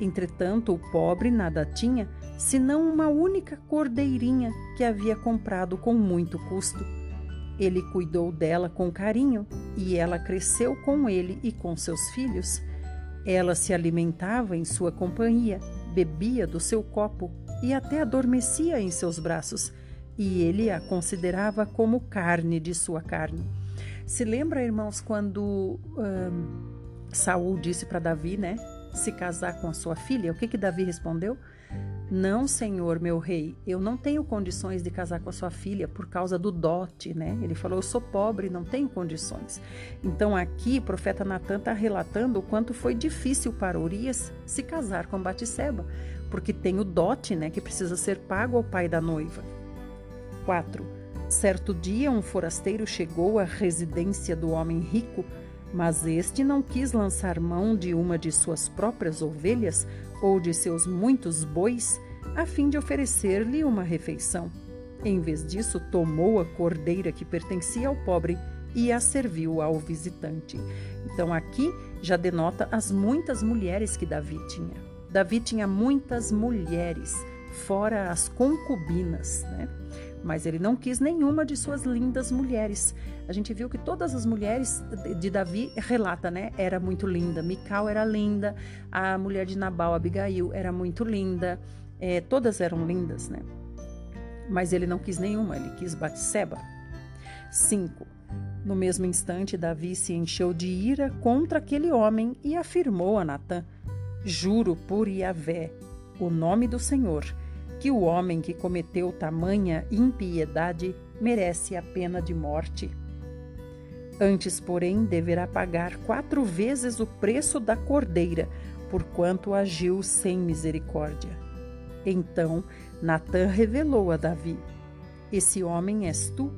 Entretanto, o pobre nada tinha, senão uma única cordeirinha que havia comprado com muito custo. Ele cuidou dela com carinho e ela cresceu com ele e com seus filhos. Ela se alimentava em sua companhia bebia do seu copo e até adormecia em seus braços, e ele a considerava como carne de sua carne. Se lembra, irmãos, quando Saul disse para Davi, né, se casar com a sua filha? O que que Davi respondeu? Não, senhor, meu rei, eu não tenho condições de casar com a sua filha por causa do dote, né? Ele falou: eu sou pobre, não tenho condições. Então aqui o profeta Natan está relatando o quanto foi difícil para Urias se casar com Batisseba, porque tem o dote, né, que precisa ser pago ao pai da noiva. 4. Certo dia um forasteiro chegou à residência do homem rico mas este não quis lançar mão de uma de suas próprias ovelhas ou de seus muitos bois, a fim de oferecer-lhe uma refeição. Em vez disso, tomou a cordeira que pertencia ao pobre e a serviu ao visitante. Então aqui já denota as muitas mulheres que Davi tinha. Davi tinha muitas mulheres, fora as concubinas, né? Mas ele não quis nenhuma de suas lindas mulheres. A gente viu que todas as mulheres de Davi relata, né? Era muito linda. Mical era linda, a mulher de Nabal, Abigail, era muito linda. É, todas eram lindas, né? Mas ele não quis nenhuma, ele quis Batseba. 5. No mesmo instante, Davi se encheu de ira contra aquele homem e afirmou a Natã: Juro por Yahvé, o nome do Senhor, que o homem que cometeu tamanha impiedade merece a pena de morte. Antes, porém, deverá pagar quatro vezes o preço da cordeira, porquanto agiu sem misericórdia. Então Natã revelou a Davi: Esse homem és tu,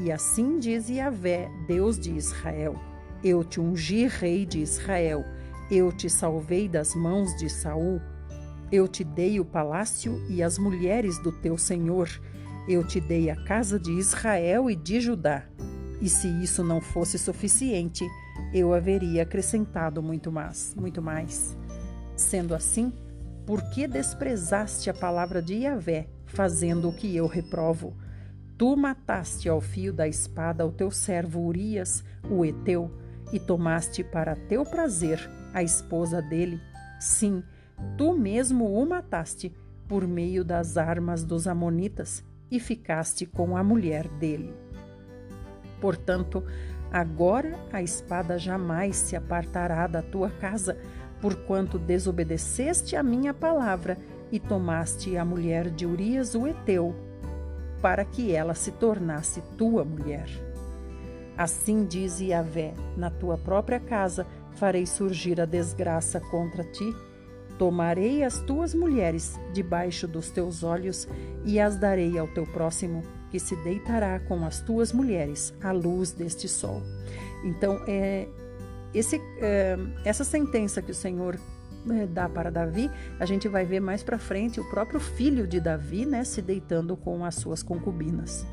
e assim diz Yahvé, Deus de Israel: Eu te ungi rei de Israel, eu te salvei das mãos de Saul Eu te dei o palácio e as mulheres do teu senhor. Eu te dei a casa de Israel e de Judá. E se isso não fosse suficiente, eu haveria acrescentado muito mais, muito mais. Sendo assim, por que desprezaste a palavra de Yahvé, fazendo o que eu reprovo? Tu mataste ao fio da espada o teu servo Urias, o Eteu, e tomaste para teu prazer a esposa dele. Sim, Tu mesmo o mataste por meio das armas dos Amonitas e ficaste com a mulher dele. Portanto, agora a espada jamais se apartará da tua casa, porquanto desobedeceste a minha palavra e tomaste a mulher de Urias o Eteu, para que ela se tornasse tua mulher. Assim diz Yahvé: na tua própria casa farei surgir a desgraça contra ti Tomarei as tuas mulheres debaixo dos teus olhos e as darei ao teu próximo, que se deitará com as tuas mulheres à luz deste sol. Então, é, esse, é, essa sentença que o Senhor é, dá para Davi, a gente vai ver mais para frente o próprio filho de Davi, né, se deitando com as suas concubinas,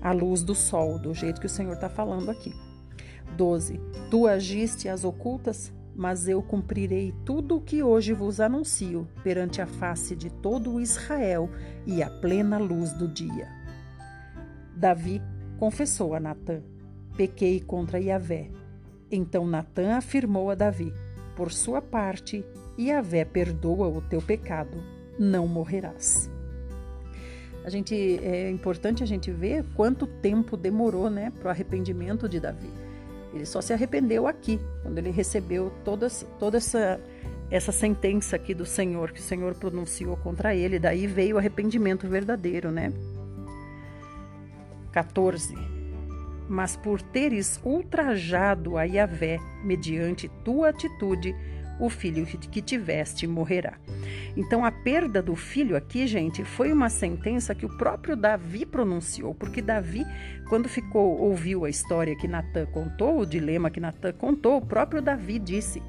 à luz do sol, do jeito que o Senhor está falando aqui. 12. Tu agiste as ocultas mas eu cumprirei tudo o que hoje vos anuncio perante a face de todo Israel e à plena luz do dia. Davi confessou a Natã: Pequei contra Yahvé. Então Natã afirmou a Davi: Por sua parte, Yahvé perdoa o teu pecado, não morrerás. A gente é importante a gente ver quanto tempo demorou, né, para o arrependimento de Davi. Ele só se arrependeu aqui, quando ele recebeu todas, toda essa, essa sentença aqui do Senhor, que o Senhor pronunciou contra ele. Daí veio o arrependimento verdadeiro, né? 14. Mas por teres ultrajado a Yahvé mediante tua atitude, o filho que tiveste morrerá. Então a perda do filho aqui, gente, foi uma sentença que o próprio Davi pronunciou, porque Davi, quando ficou ouviu a história que Natã contou, o dilema que Natã contou, o próprio Davi disse: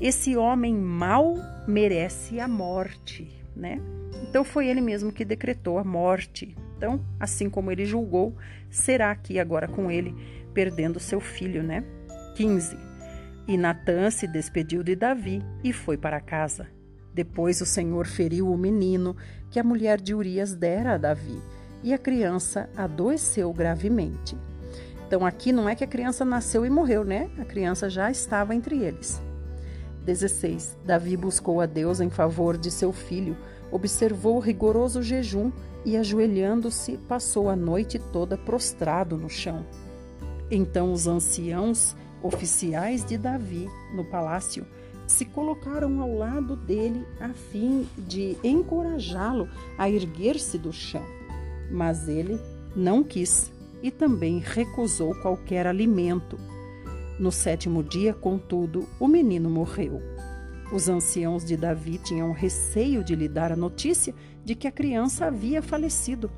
esse homem mau merece a morte, né? Então foi ele mesmo que decretou a morte. Então, assim como ele julgou, será aqui agora com ele perdendo seu filho, né? 15. E Natã se despediu de Davi e foi para casa. Depois o Senhor feriu o menino que a mulher de Urias dera a Davi, e a criança adoeceu gravemente. Então aqui não é que a criança nasceu e morreu, né? A criança já estava entre eles. 16. Davi buscou a Deus em favor de seu filho, observou o rigoroso jejum e, ajoelhando-se, passou a noite toda prostrado no chão. Então os anciãos Oficiais de Davi no palácio se colocaram ao lado dele a fim de encorajá-lo a erguer-se do chão. Mas ele não quis e também recusou qualquer alimento. No sétimo dia, contudo, o menino morreu. Os anciãos de Davi tinham receio de lhe dar a notícia de que a criança havia falecido.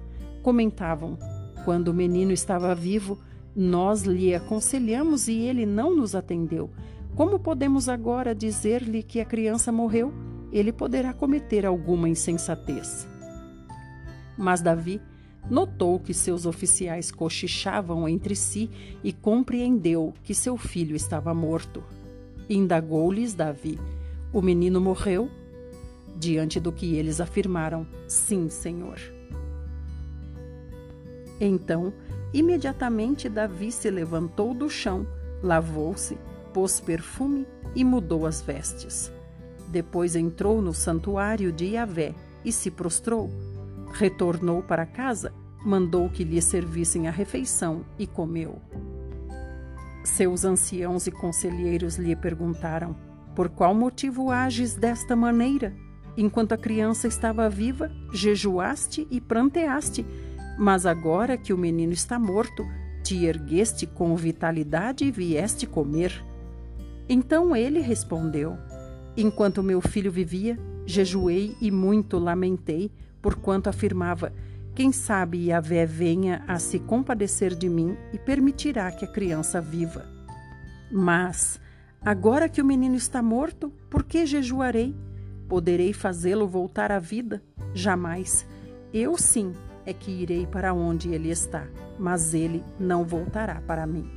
Comentavam: quando o menino estava vivo, nós lhe aconselhamos e ele não nos atendeu. Como podemos agora dizer-lhe que a criança morreu? Ele poderá cometer alguma insensatez. Mas Davi notou que seus oficiais cochichavam entre si e compreendeu que seu filho estava morto. Indagou-lhes Davi: O menino morreu? Diante do que eles afirmaram: Sim, senhor. Então Imediatamente Davi se levantou do chão, lavou-se, pôs perfume e mudou as vestes. Depois entrou no santuário de Yahvé e se prostrou. Retornou para casa, mandou que lhe servissem a refeição e comeu. Seus anciãos e conselheiros lhe perguntaram: Por qual motivo ages desta maneira? Enquanto a criança estava viva, jejuaste e pranteaste mas agora que o menino está morto, te ergueste com vitalidade e vieste comer. Então ele respondeu: Enquanto meu filho vivia, jejuei e muito lamentei, porquanto afirmava: Quem sabe Yahvé venha a se compadecer de mim e permitirá que a criança viva. Mas, agora que o menino está morto, por que jejuarei? Poderei fazê-lo voltar à vida? Jamais. Eu sim é que irei para onde ele está, mas ele não voltará para mim.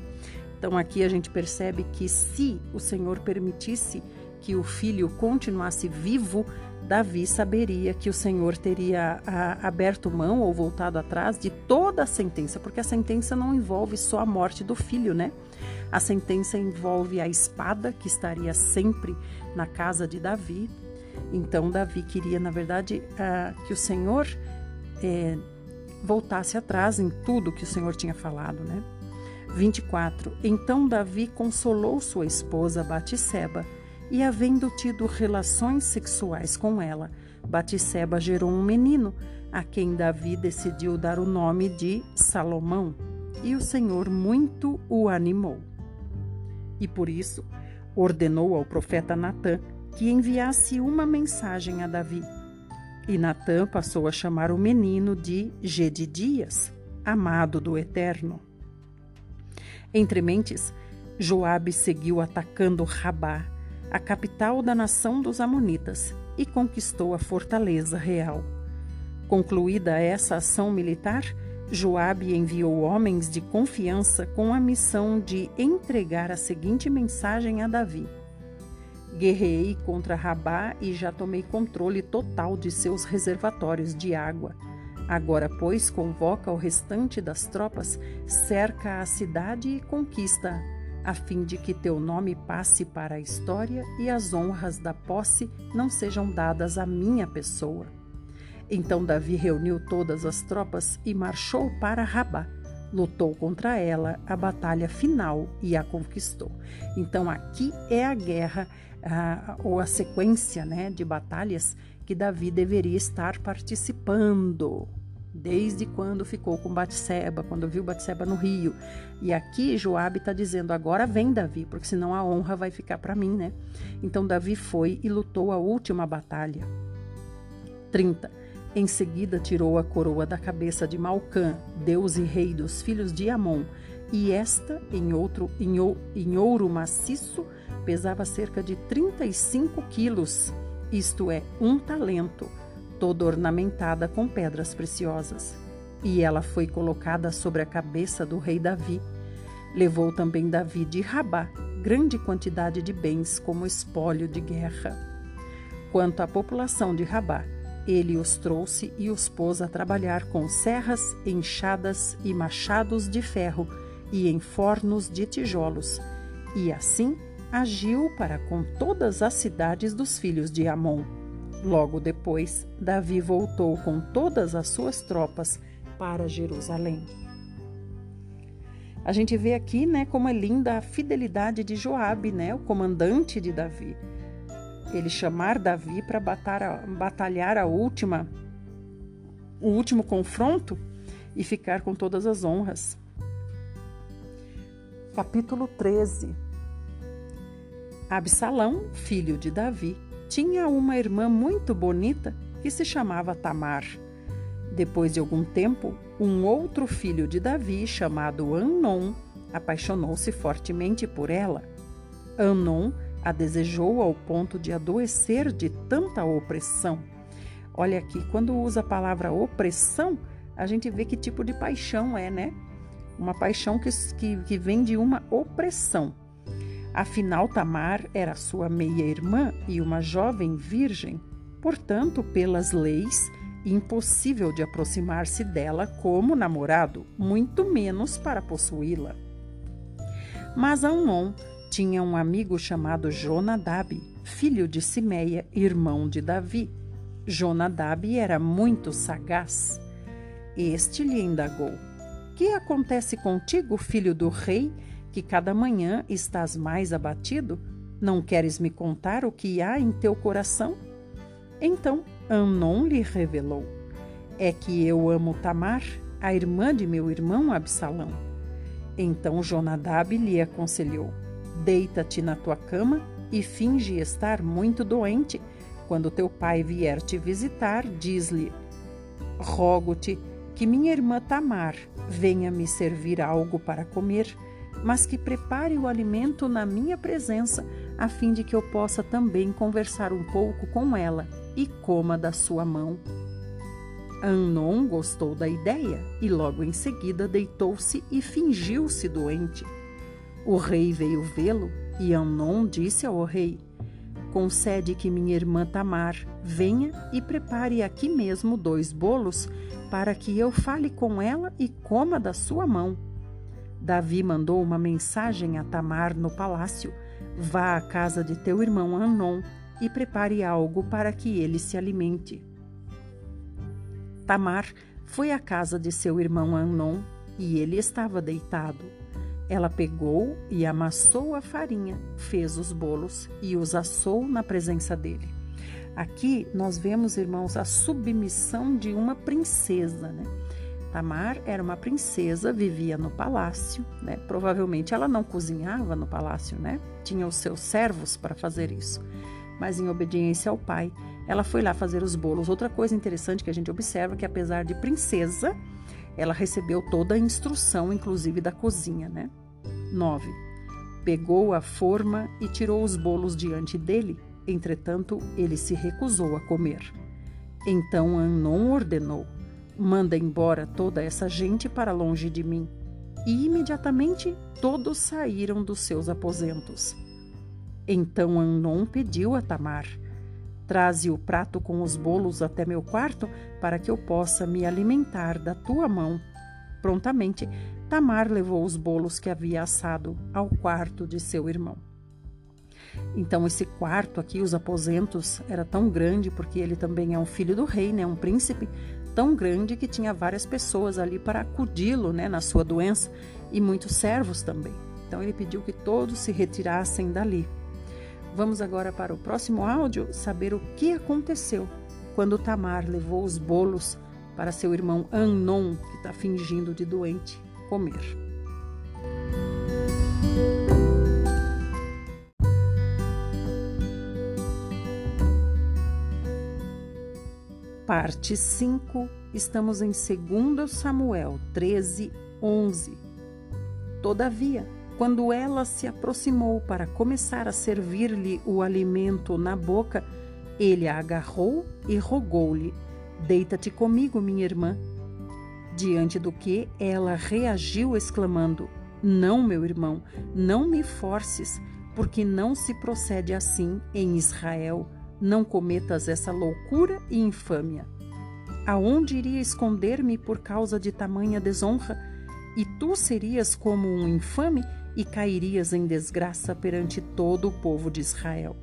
Então aqui a gente percebe que se o Senhor permitisse que o filho continuasse vivo, Davi saberia que o Senhor teria a, aberto mão ou voltado atrás de toda a sentença, porque a sentença não envolve só a morte do filho, né? A sentença envolve a espada que estaria sempre na casa de Davi. Então, Davi queria, na verdade, uh, que o Senhor é, voltasse atrás em tudo que o Senhor tinha falado, né? 24. Então Davi consolou sua esposa Batisseba e, havendo tido relações sexuais com ela, Batisseba gerou um menino, a quem Davi decidiu dar o nome de Salomão, e o Senhor muito o animou. E por isso ordenou ao profeta Natã que enviasse uma mensagem a Davi. E Natã passou a chamar o menino de Gedidias, amado do Eterno. Entre mentes, Joabe seguiu atacando Rabá, a capital da nação dos Amonitas, e conquistou a fortaleza real. Concluída essa ação militar, Joabe enviou homens de confiança com a missão de entregar a seguinte mensagem a Davi: Guerrei contra Rabá e já tomei controle total de seus reservatórios de água. Agora, pois, convoca o restante das tropas, cerca a cidade e conquista, a fim de que teu nome passe para a história e as honras da posse não sejam dadas à minha pessoa. Então Davi reuniu todas as tropas e marchou para Rabá. Lutou contra ela a batalha final e a conquistou. Então aqui é a guerra ou a sequência né, de batalhas que Davi deveria estar participando. Desde quando ficou com Batseba, quando viu Batseba no rio. E aqui Joabe está dizendo: agora vem Davi, porque senão a honra vai ficar para mim, né? Então Davi foi e lutou a última batalha. 30. Em seguida tirou a coroa da cabeça de Malcã, deus e rei dos filhos de Amon, e esta, em, outro, em, em ouro maciço, pesava cerca de 35 quilos, isto é, um talento, toda ornamentada com pedras preciosas. E ela foi colocada sobre a cabeça do rei Davi. Levou também Davi de Rabá grande quantidade de bens como espólio de guerra. Quanto à população de Rabá, ele os trouxe e os pôs a trabalhar com serras, enxadas e machados de ferro e em fornos de tijolos, e assim agiu para com todas as cidades dos filhos de Amon. Logo depois, Davi voltou com todas as suas tropas para Jerusalém. A gente vê aqui, né, como é linda a fidelidade de Joabe, né, o comandante de Davi. Ele chamar Davi para batalhar a última o último confronto e ficar com todas as honras. Capítulo 13 Absalão, filho de Davi, tinha uma irmã muito bonita que se chamava Tamar. Depois de algum tempo, um outro filho de Davi, chamado Anon, apaixonou-se fortemente por ela. Anon a desejou ao ponto de adoecer de tanta opressão. Olha aqui, quando usa a palavra opressão, a gente vê que tipo de paixão é, né? Uma paixão que, que, que vem de uma opressão. Afinal, Tamar era sua meia-irmã e uma jovem virgem, portanto, pelas leis, impossível de aproximar-se dela como namorado, muito menos para possuí-la. Mas Amnon tinha um amigo chamado Jonadab, filho de Simeia, irmão de Davi. Jonadab era muito sagaz. Este lhe indagou: Que acontece contigo, filho do rei? que cada manhã estás mais abatido? Não queres me contar o que há em teu coração? Então Amnon lhe revelou: É que eu amo Tamar, a irmã de meu irmão Absalão. Então Jonadab lhe aconselhou: Deita-te na tua cama e finge estar muito doente. Quando teu pai vier te visitar, diz-lhe: Rogo-te que minha irmã Tamar venha me servir algo para comer mas que prepare o alimento na minha presença, a fim de que eu possa também conversar um pouco com ela e coma da sua mão. Anon gostou da ideia e logo em seguida deitou-se e fingiu-se doente. O rei veio vê-lo e Anon disse ao rei: Concede que minha irmã Tamar venha e prepare aqui mesmo dois bolos para que eu fale com ela e coma da sua mão. Davi mandou uma mensagem a Tamar no palácio: Vá à casa de teu irmão Anon e prepare algo para que ele se alimente. Tamar foi à casa de seu irmão Anon e ele estava deitado. Ela pegou e amassou a farinha, fez os bolos e os assou na presença dele. Aqui nós vemos, irmãos, a submissão de uma princesa, né? Tamar era uma princesa, vivia no palácio, né? Provavelmente ela não cozinhava no palácio, né? Tinha os seus servos para fazer isso. Mas em obediência ao pai, ela foi lá fazer os bolos. Outra coisa interessante que a gente observa é que apesar de princesa, ela recebeu toda a instrução, inclusive da cozinha, né? 9. Pegou a forma e tirou os bolos diante dele, entretanto, ele se recusou a comer. Então Anon ordenou: Manda embora toda essa gente para longe de mim. E imediatamente todos saíram dos seus aposentos. Então Anon pediu a Tamar: Traze o prato com os bolos até meu quarto para que eu possa me alimentar da tua mão. Prontamente, Tamar levou os bolos que havia assado ao quarto de seu irmão. Então, esse quarto aqui, os aposentos, era tão grande, porque ele também é um filho do rei, né, um príncipe, tão grande que tinha várias pessoas ali para acudi-lo né, na sua doença e muitos servos também. Então, ele pediu que todos se retirassem dali. Vamos agora para o próximo áudio saber o que aconteceu quando Tamar levou os bolos para seu irmão Anon, que está fingindo de doente, comer. Parte 5, estamos em 2 Samuel 13, 11. Todavia, quando ela se aproximou para começar a servir-lhe o alimento na boca, ele a agarrou e rogou-lhe: Deita-te comigo, minha irmã. Diante do que ela reagiu, exclamando: Não, meu irmão, não me forces, porque não se procede assim em Israel. Não cometas essa loucura e infâmia. Aonde iria esconder-me por causa de tamanha desonra? E tu serias como um infame e cairias em desgraça perante todo o povo de Israel.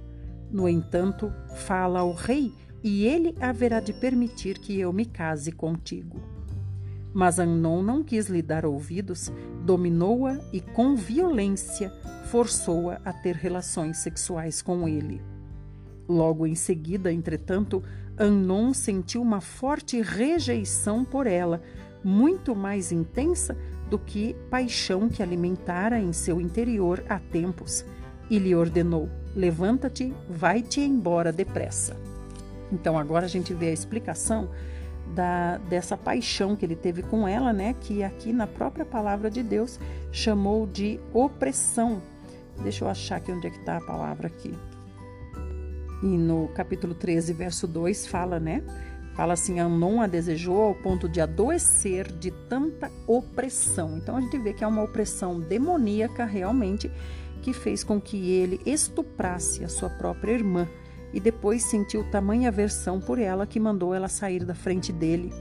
No entanto, fala ao rei, e ele haverá de permitir que eu me case contigo. Mas Anon não quis lhe dar ouvidos, dominou-a e, com violência, forçou-a a ter relações sexuais com ele. Logo em seguida, entretanto, Anon sentiu uma forte rejeição por ela, muito mais intensa do que paixão que alimentara em seu interior há tempos, e lhe ordenou: Levanta-te, vai-te embora depressa. Então agora a gente vê a explicação da, dessa paixão que ele teve com ela, né? Que aqui na própria palavra de Deus chamou de opressão. Deixa eu achar aqui onde é que está a palavra aqui. E no capítulo 13, verso 2, fala, né? Fala assim: Anon a desejou ao ponto de adoecer de tanta opressão. Então a gente vê que é uma opressão demoníaca realmente que fez com que ele estuprasse a sua própria irmã e depois sentiu tamanha aversão por ela que mandou ela sair da frente dele.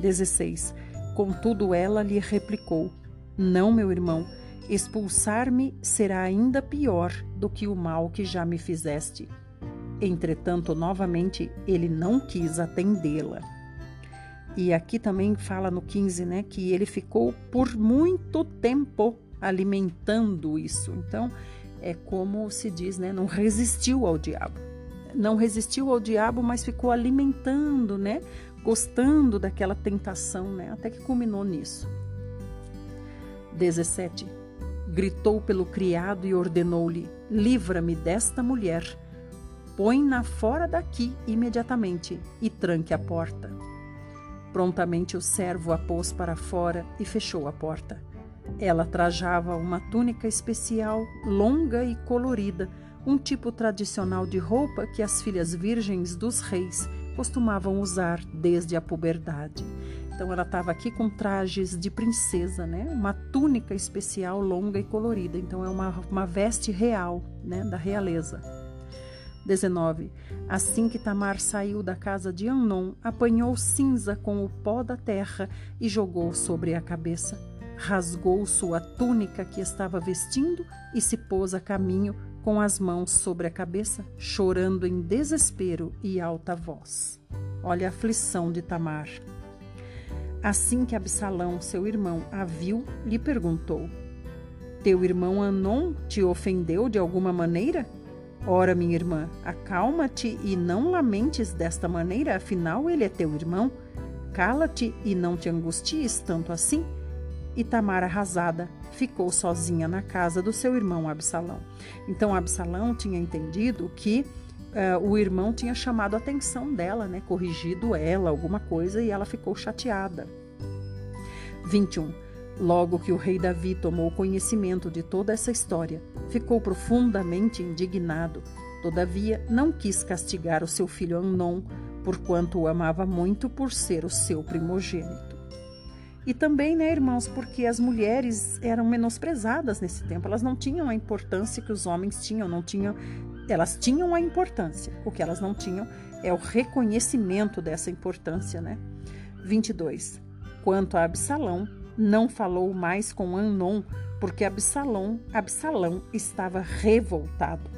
16. Contudo, ela lhe replicou: Não, meu irmão, expulsar-me será ainda pior do que o mal que já me fizeste. Entretanto, novamente, ele não quis atendê-la. E aqui também fala no 15, né, que ele ficou por muito tempo alimentando isso. Então, é como se diz, né, não resistiu ao diabo. Não resistiu ao diabo, mas ficou alimentando, né, gostando daquela tentação, né, até que culminou nisso. 17. Gritou pelo criado e ordenou-lhe: Livra-me desta mulher Põe-na fora daqui imediatamente e tranque a porta. Prontamente o servo a pôs para fora e fechou a porta. Ela trajava uma túnica especial, longa e colorida, um tipo tradicional de roupa que as filhas virgens dos reis costumavam usar desde a puberdade. Então ela estava aqui com trajes de princesa, né? Uma túnica especial longa e colorida. Então é uma, uma veste real, né? Da realeza. 19. Assim que Tamar saiu da casa de Anon, apanhou cinza com o pó da terra e jogou sobre a cabeça. Rasgou sua túnica que estava vestindo e se pôs a caminho com as mãos sobre a cabeça, chorando em desespero e alta voz. Olha a aflição de Tamar. Assim que Absalão, seu irmão, a viu, lhe perguntou: Teu irmão Anon te ofendeu de alguma maneira? Ora, minha irmã, acalma-te e não lamentes desta maneira, afinal ele é teu irmão. Cala-te e não te angusties tanto assim. E Tamar, arrasada, ficou sozinha na casa do seu irmão Absalão. Então Absalão tinha entendido que uh, o irmão tinha chamado a atenção dela, né, corrigido ela, alguma coisa, e ela ficou chateada. 21. Logo que o rei Davi tomou conhecimento de toda essa história, ficou profundamente indignado. Todavia, não quis castigar o seu filho Amnon, porquanto o amava muito por ser o seu primogênito. E também, né, irmãos, porque as mulheres eram menosprezadas nesse tempo, elas não tinham a importância que os homens tinham, não tinham, elas tinham a importância. O que elas não tinham é o reconhecimento dessa importância, né? 22. Quanto a Absalão, não falou mais com Anon, porque Absalão, Absalão estava revoltado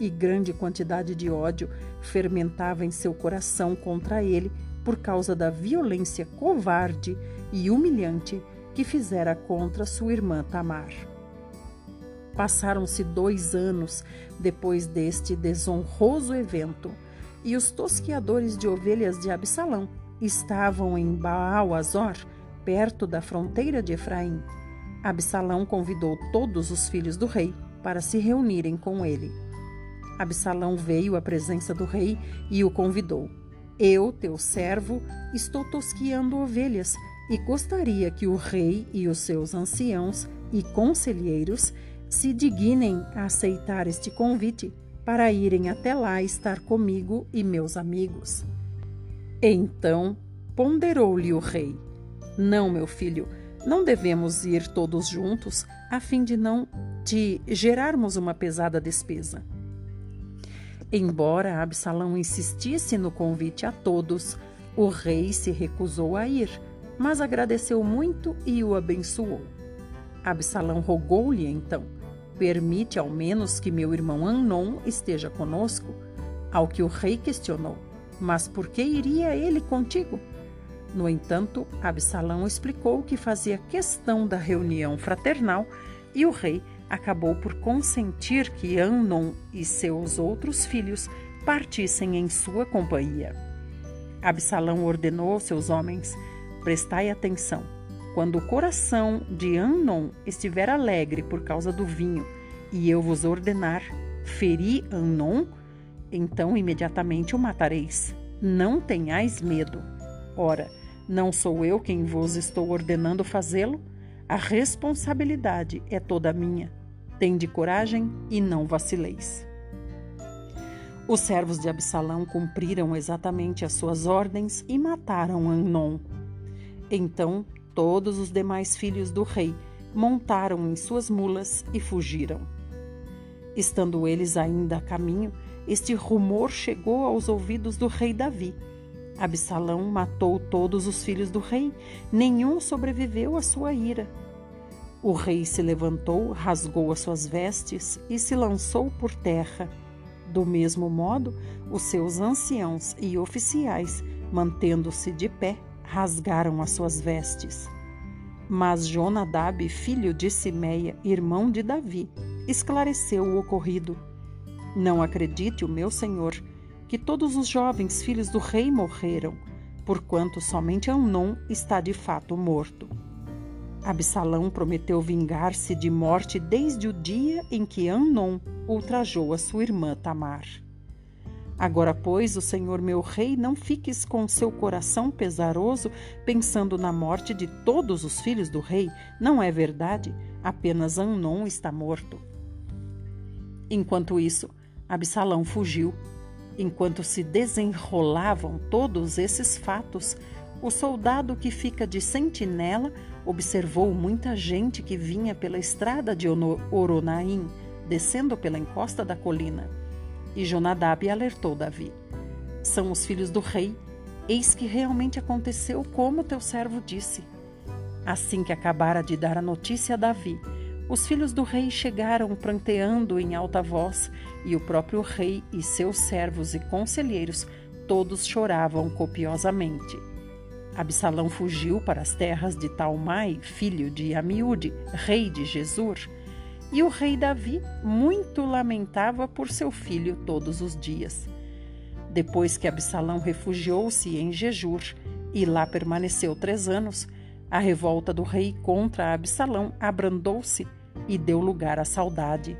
e grande quantidade de ódio fermentava em seu coração contra ele por causa da violência covarde e humilhante que fizera contra sua irmã Tamar. Passaram-se dois anos depois deste desonroso evento, e os tosquiadores de ovelhas de Absalão estavam em Baal-Azor, perto da fronteira de Efraim. Absalão convidou todos os filhos do rei para se reunirem com ele. Absalão veio à presença do rei e o convidou. Eu, teu servo, estou tosquiando ovelhas e gostaria que o rei e os seus anciãos e conselheiros se dignem a aceitar este convite para irem até lá estar comigo e meus amigos. Então ponderou-lhe o rei: não, meu filho, não devemos ir todos juntos a fim de não te gerarmos uma pesada despesa. Embora Absalão insistisse no convite a todos, o rei se recusou a ir, mas agradeceu muito e o abençoou. Absalão rogou-lhe então: Permite ao menos que meu irmão Anon esteja conosco. Ao que o rei questionou: Mas por que iria ele contigo? No entanto, Absalão explicou que fazia questão da reunião fraternal e o rei acabou por consentir que Amnon e seus outros filhos partissem em sua companhia. Absalão ordenou aos seus homens: Prestai atenção. Quando o coração de Amnon estiver alegre por causa do vinho, e eu vos ordenar ferir Amnon, então imediatamente o matareis. Não tenhais medo. Ora, não sou eu quem vos estou ordenando fazê-lo? A responsabilidade é toda minha. Tende coragem e não vacileis. Os servos de Absalão cumpriram exatamente as suas ordens e mataram Amnon. Então todos os demais filhos do rei montaram em suas mulas e fugiram. Estando eles ainda a caminho, este rumor chegou aos ouvidos do rei Davi Absalão matou todos os filhos do rei, nenhum sobreviveu à sua ira. O rei se levantou, rasgou as suas vestes e se lançou por terra. Do mesmo modo, os seus anciãos e oficiais, mantendo-se de pé, rasgaram as suas vestes. Mas Jonadab, filho de Simeia, irmão de Davi, esclareceu o ocorrido. Não acredite o meu senhor, que todos os jovens filhos do rei morreram, porquanto somente Amnon está de fato morto. Absalão prometeu vingar-se de morte desde o dia em que Amnon ultrajou a sua irmã Tamar. Agora, pois, o Senhor meu rei, não fiques com seu coração pesaroso pensando na morte de todos os filhos do rei. Não é verdade? Apenas Amnon está morto. Enquanto isso, Absalão fugiu. Enquanto se desenrolavam todos esses fatos, o soldado que fica de sentinela observou muita gente que vinha pela estrada de Oronaim, descendo pela encosta da colina. E Jonadab alertou Davi: São os filhos do rei. Eis que realmente aconteceu como teu servo disse. Assim que acabara de dar a notícia a Davi, os filhos do rei chegaram pranteando em alta voz, e o próprio rei e seus servos e conselheiros todos choravam copiosamente. Absalão fugiu para as terras de Talmai, filho de Amiúde, rei de Jesur, e o rei Davi muito lamentava por seu filho todos os dias. Depois que Absalão refugiou-se em Jejur e lá permaneceu três anos, a revolta do rei contra Absalão abrandou-se e deu lugar à saudade,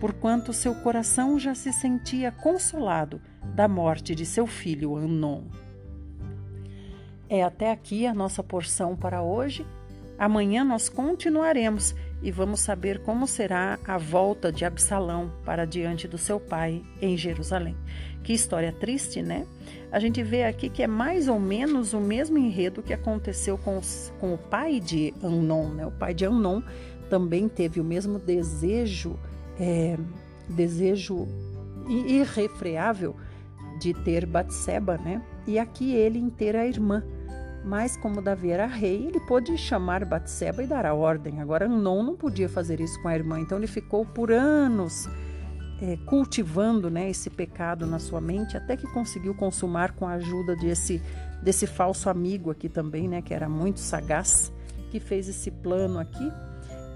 porquanto seu coração já se sentia consolado da morte de seu filho Anon. É até aqui a nossa porção para hoje. Amanhã nós continuaremos e vamos saber como será a volta de Absalão para diante do seu pai em Jerusalém. Que história triste, né? A gente vê aqui que é mais ou menos o mesmo enredo que aconteceu com, os, com o pai de Amnon, né? O pai de Amnon também teve o mesmo desejo, é, desejo irrefreável de ter Batseba, né? E aqui ele em ter a irmã. Mas como Davi era rei, ele pôde chamar Batseba e dar a ordem. Agora Anon não podia fazer isso com a irmã, então ele ficou por anos é, cultivando né, esse pecado na sua mente, até que conseguiu consumar com a ajuda desse, desse falso amigo aqui também, né, que era muito sagaz, que fez esse plano aqui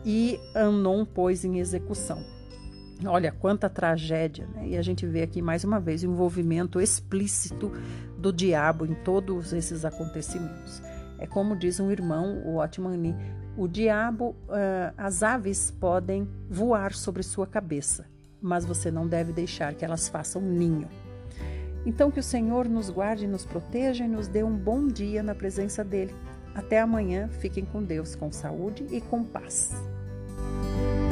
e Anon pôs em execução. Olha quanta tragédia, né? E a gente vê aqui mais uma vez o envolvimento explícito do diabo em todos esses acontecimentos. É como diz um irmão, o Otmani, o diabo, uh, as aves podem voar sobre sua cabeça, mas você não deve deixar que elas façam ninho. Então que o Senhor nos guarde, nos proteja e nos dê um bom dia na presença dele. Até amanhã, fiquem com Deus, com saúde e com paz. Música